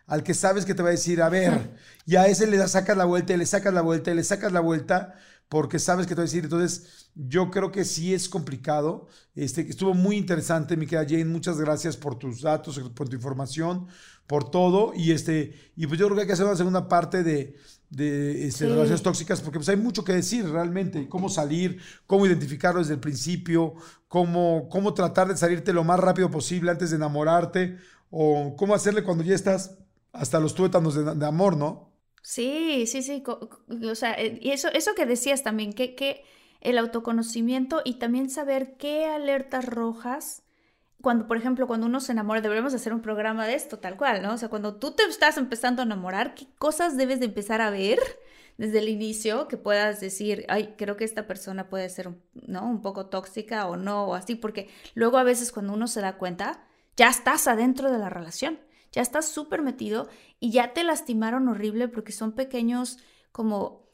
al que sabes que te va a decir, a ver, y a ese le sacas la vuelta y le sacas la vuelta y le sacas la vuelta porque sabes que te va a decir. Entonces, yo creo que sí es complicado. Este, estuvo muy interesante, mi querida Jane. Muchas gracias por tus datos, por tu información, por todo. Y, este, y pues yo creo que hay que hacer una segunda parte de, de este, relaciones tóxicas porque pues hay mucho que decir realmente. Cómo salir, cómo identificarlo desde el principio, cómo, cómo tratar de salirte lo más rápido posible antes de enamorarte o cómo hacerle cuando ya estás hasta los tuétanos de, amor, ¿no? Sí, sí, sí. O sea, eh, y eso, eso que decías también, que, que el autoconocimiento y también saber qué alertas rojas cuando, por ejemplo, cuando uno se enamora, deberíamos hacer un programa de esto, tal cual, ¿no? O sea, cuando tú te estás empezando a enamorar, ¿qué cosas debes de empezar a ver desde el inicio que puedas decir, ay, creo que esta persona puede ser, ¿no? Un poco tóxica o no, o así, porque luego a veces cuando uno se da cuenta, ya estás adentro de la relación ya estás súper metido y ya te lastimaron horrible porque son pequeños como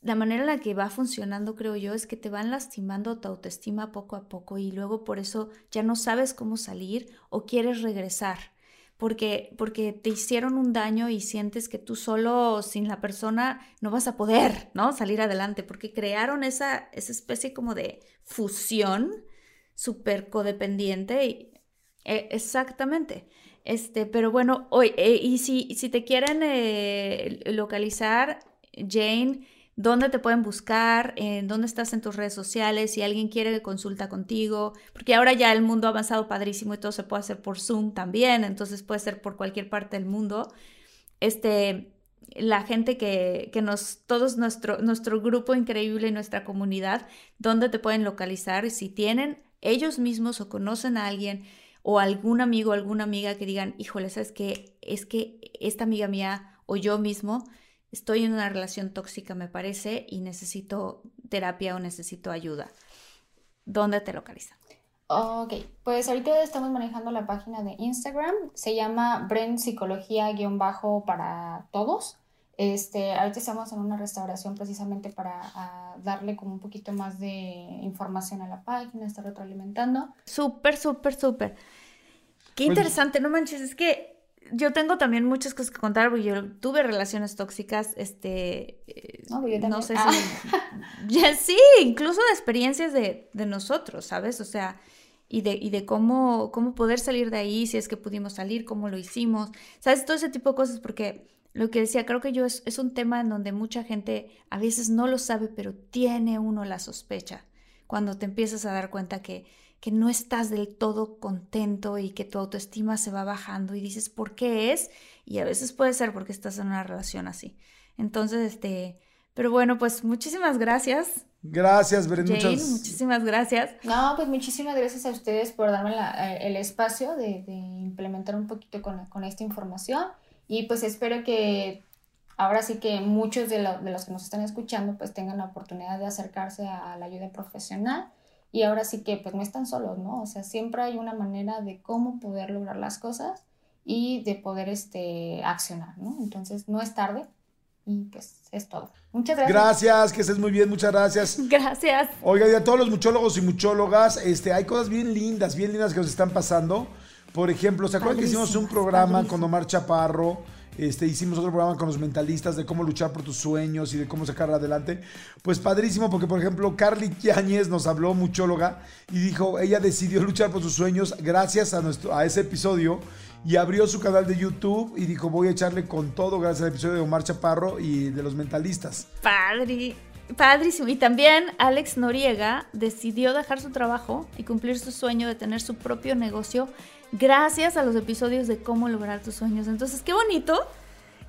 la manera en la que va funcionando, creo yo, es que te van lastimando tu autoestima poco a poco y luego por eso ya no sabes cómo salir o quieres regresar. Porque, porque te hicieron un daño y sientes que tú solo sin la persona no vas a poder, ¿no? Salir adelante, porque crearon esa, esa especie como de fusión súper codependiente. Y, eh, exactamente. Este, pero bueno, hoy, eh, y si, si te quieren eh, localizar, Jane, ¿dónde te pueden buscar? ¿En ¿Dónde estás en tus redes sociales? Si alguien quiere consulta contigo, porque ahora ya el mundo ha avanzado padrísimo y todo se puede hacer por Zoom también, entonces puede ser por cualquier parte del mundo. Este, la gente que, que nos, todos nuestro, nuestro grupo increíble, nuestra comunidad, dónde te pueden localizar, si tienen ellos mismos o conocen a alguien o algún amigo alguna amiga que digan, híjole, ¿sabes qué? Es que esta amiga mía o yo mismo estoy en una relación tóxica, me parece, y necesito terapia o necesito ayuda. ¿Dónde te localizan? Ok, pues ahorita estamos manejando la página de Instagram, se llama Bren Psicología-bajo para todos. Este, ahorita estamos en una restauración precisamente para darle como un poquito más de información a la página, estar retroalimentando. Súper, súper, súper. Qué interesante, no manches, es que yo tengo también muchas cosas que contar porque yo tuve relaciones tóxicas, este, no, pues no sé si, ya, sí, incluso de experiencias de, de, nosotros, ¿sabes? O sea, y de, y de cómo, cómo poder salir de ahí, si es que pudimos salir, cómo lo hicimos, ¿sabes? Todo ese tipo de cosas porque lo que decía, creo que yo es, es un tema en donde mucha gente a veces no lo sabe, pero tiene uno la sospecha cuando te empiezas a dar cuenta que que no estás del todo contento y que tu autoestima se va bajando y dices, ¿por qué es? Y a veces puede ser porque estás en una relación así. Entonces, este, pero bueno, pues muchísimas gracias. Gracias, Beren, muchísimas gracias. No, pues muchísimas gracias a ustedes por darme eh, el espacio de, implementar un poquito con, con, esta información y pues espero que ahora sí que muchos de, de, los que nos están escuchando pues tengan la oportunidad de acercarse a la ayuda profesional y ahora sí que pues no están solos, ¿no? O sea, siempre hay una manera de cómo poder lograr las cosas y de poder este, accionar, ¿no? Entonces no es tarde y pues es todo. Muchas gracias. Gracias, que estés muy bien, muchas gracias. *laughs* Gracias. Oiga, y a todos los muchólogos y muchólogas, este, hay cosas bien lindas, bien lindas que nos están pasando. Por ejemplo, ¿se acuerdan que hicimos un programa con Omar Chaparro? Este, hicimos otro programa con los mentalistas de cómo luchar por tus sueños y de cómo sacar adelante. Pues padrísimo, porque por ejemplo, Carly Yáñez nos habló, muchóloga, y dijo, ella decidió *laughs* luchar por sus sueños gracias a, nuestro, a ese episodio y abrió su canal de YouTube y dijo, voy a echarle con todo gracias al episodio de Omar Chaparro y de los mentalistas. Padre. Padrísimo. Y también Alex Noriega decidió dejar su trabajo y cumplir su sueño de tener su propio negocio gracias a los episodios de cómo lograr tus sueños. Entonces, qué bonito,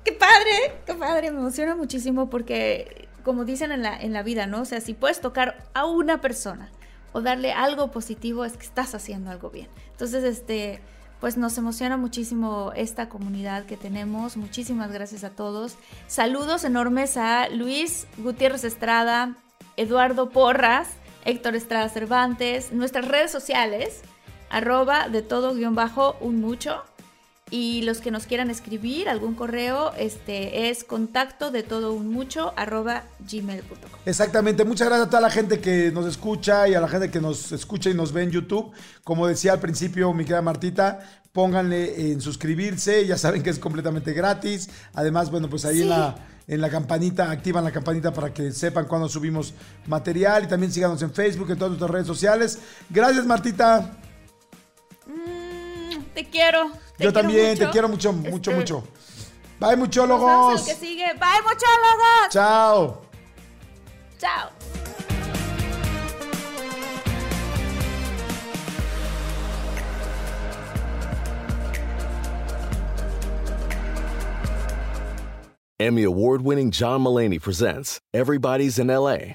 qué padre, qué padre, me emociona muchísimo porque, como dicen en la, en la vida, ¿no? O sea, si puedes tocar a una persona o darle algo positivo, es que estás haciendo algo bien. Entonces, este, pues nos emociona muchísimo esta comunidad que tenemos. Muchísimas gracias a todos. Saludos enormes a Luis Gutiérrez Estrada, Eduardo Porras, Héctor Estrada Cervantes, nuestras redes sociales arroba de todo guion bajo un mucho. Y los que nos quieran escribir algún correo, este es contacto de todo un mucho arroba gmail.com. Exactamente, muchas gracias a toda la gente que nos escucha y a la gente que nos escucha y nos ve en YouTube. Como decía al principio mi querida Martita, pónganle en suscribirse, ya saben que es completamente gratis. Además, bueno, pues ahí en la en la campanita, activan la campanita para que sepan cuando subimos material y también síganos en Facebook, en todas nuestras redes sociales. Gracias, Martita. Te quiero. Yo también, te quiero mucho, mucho, este, mucho. Bye, muchólogos. que sigue. Bye, muchólogos. Chao. Chao. Emmy award winning John Mullaney presents Everybody's in LA,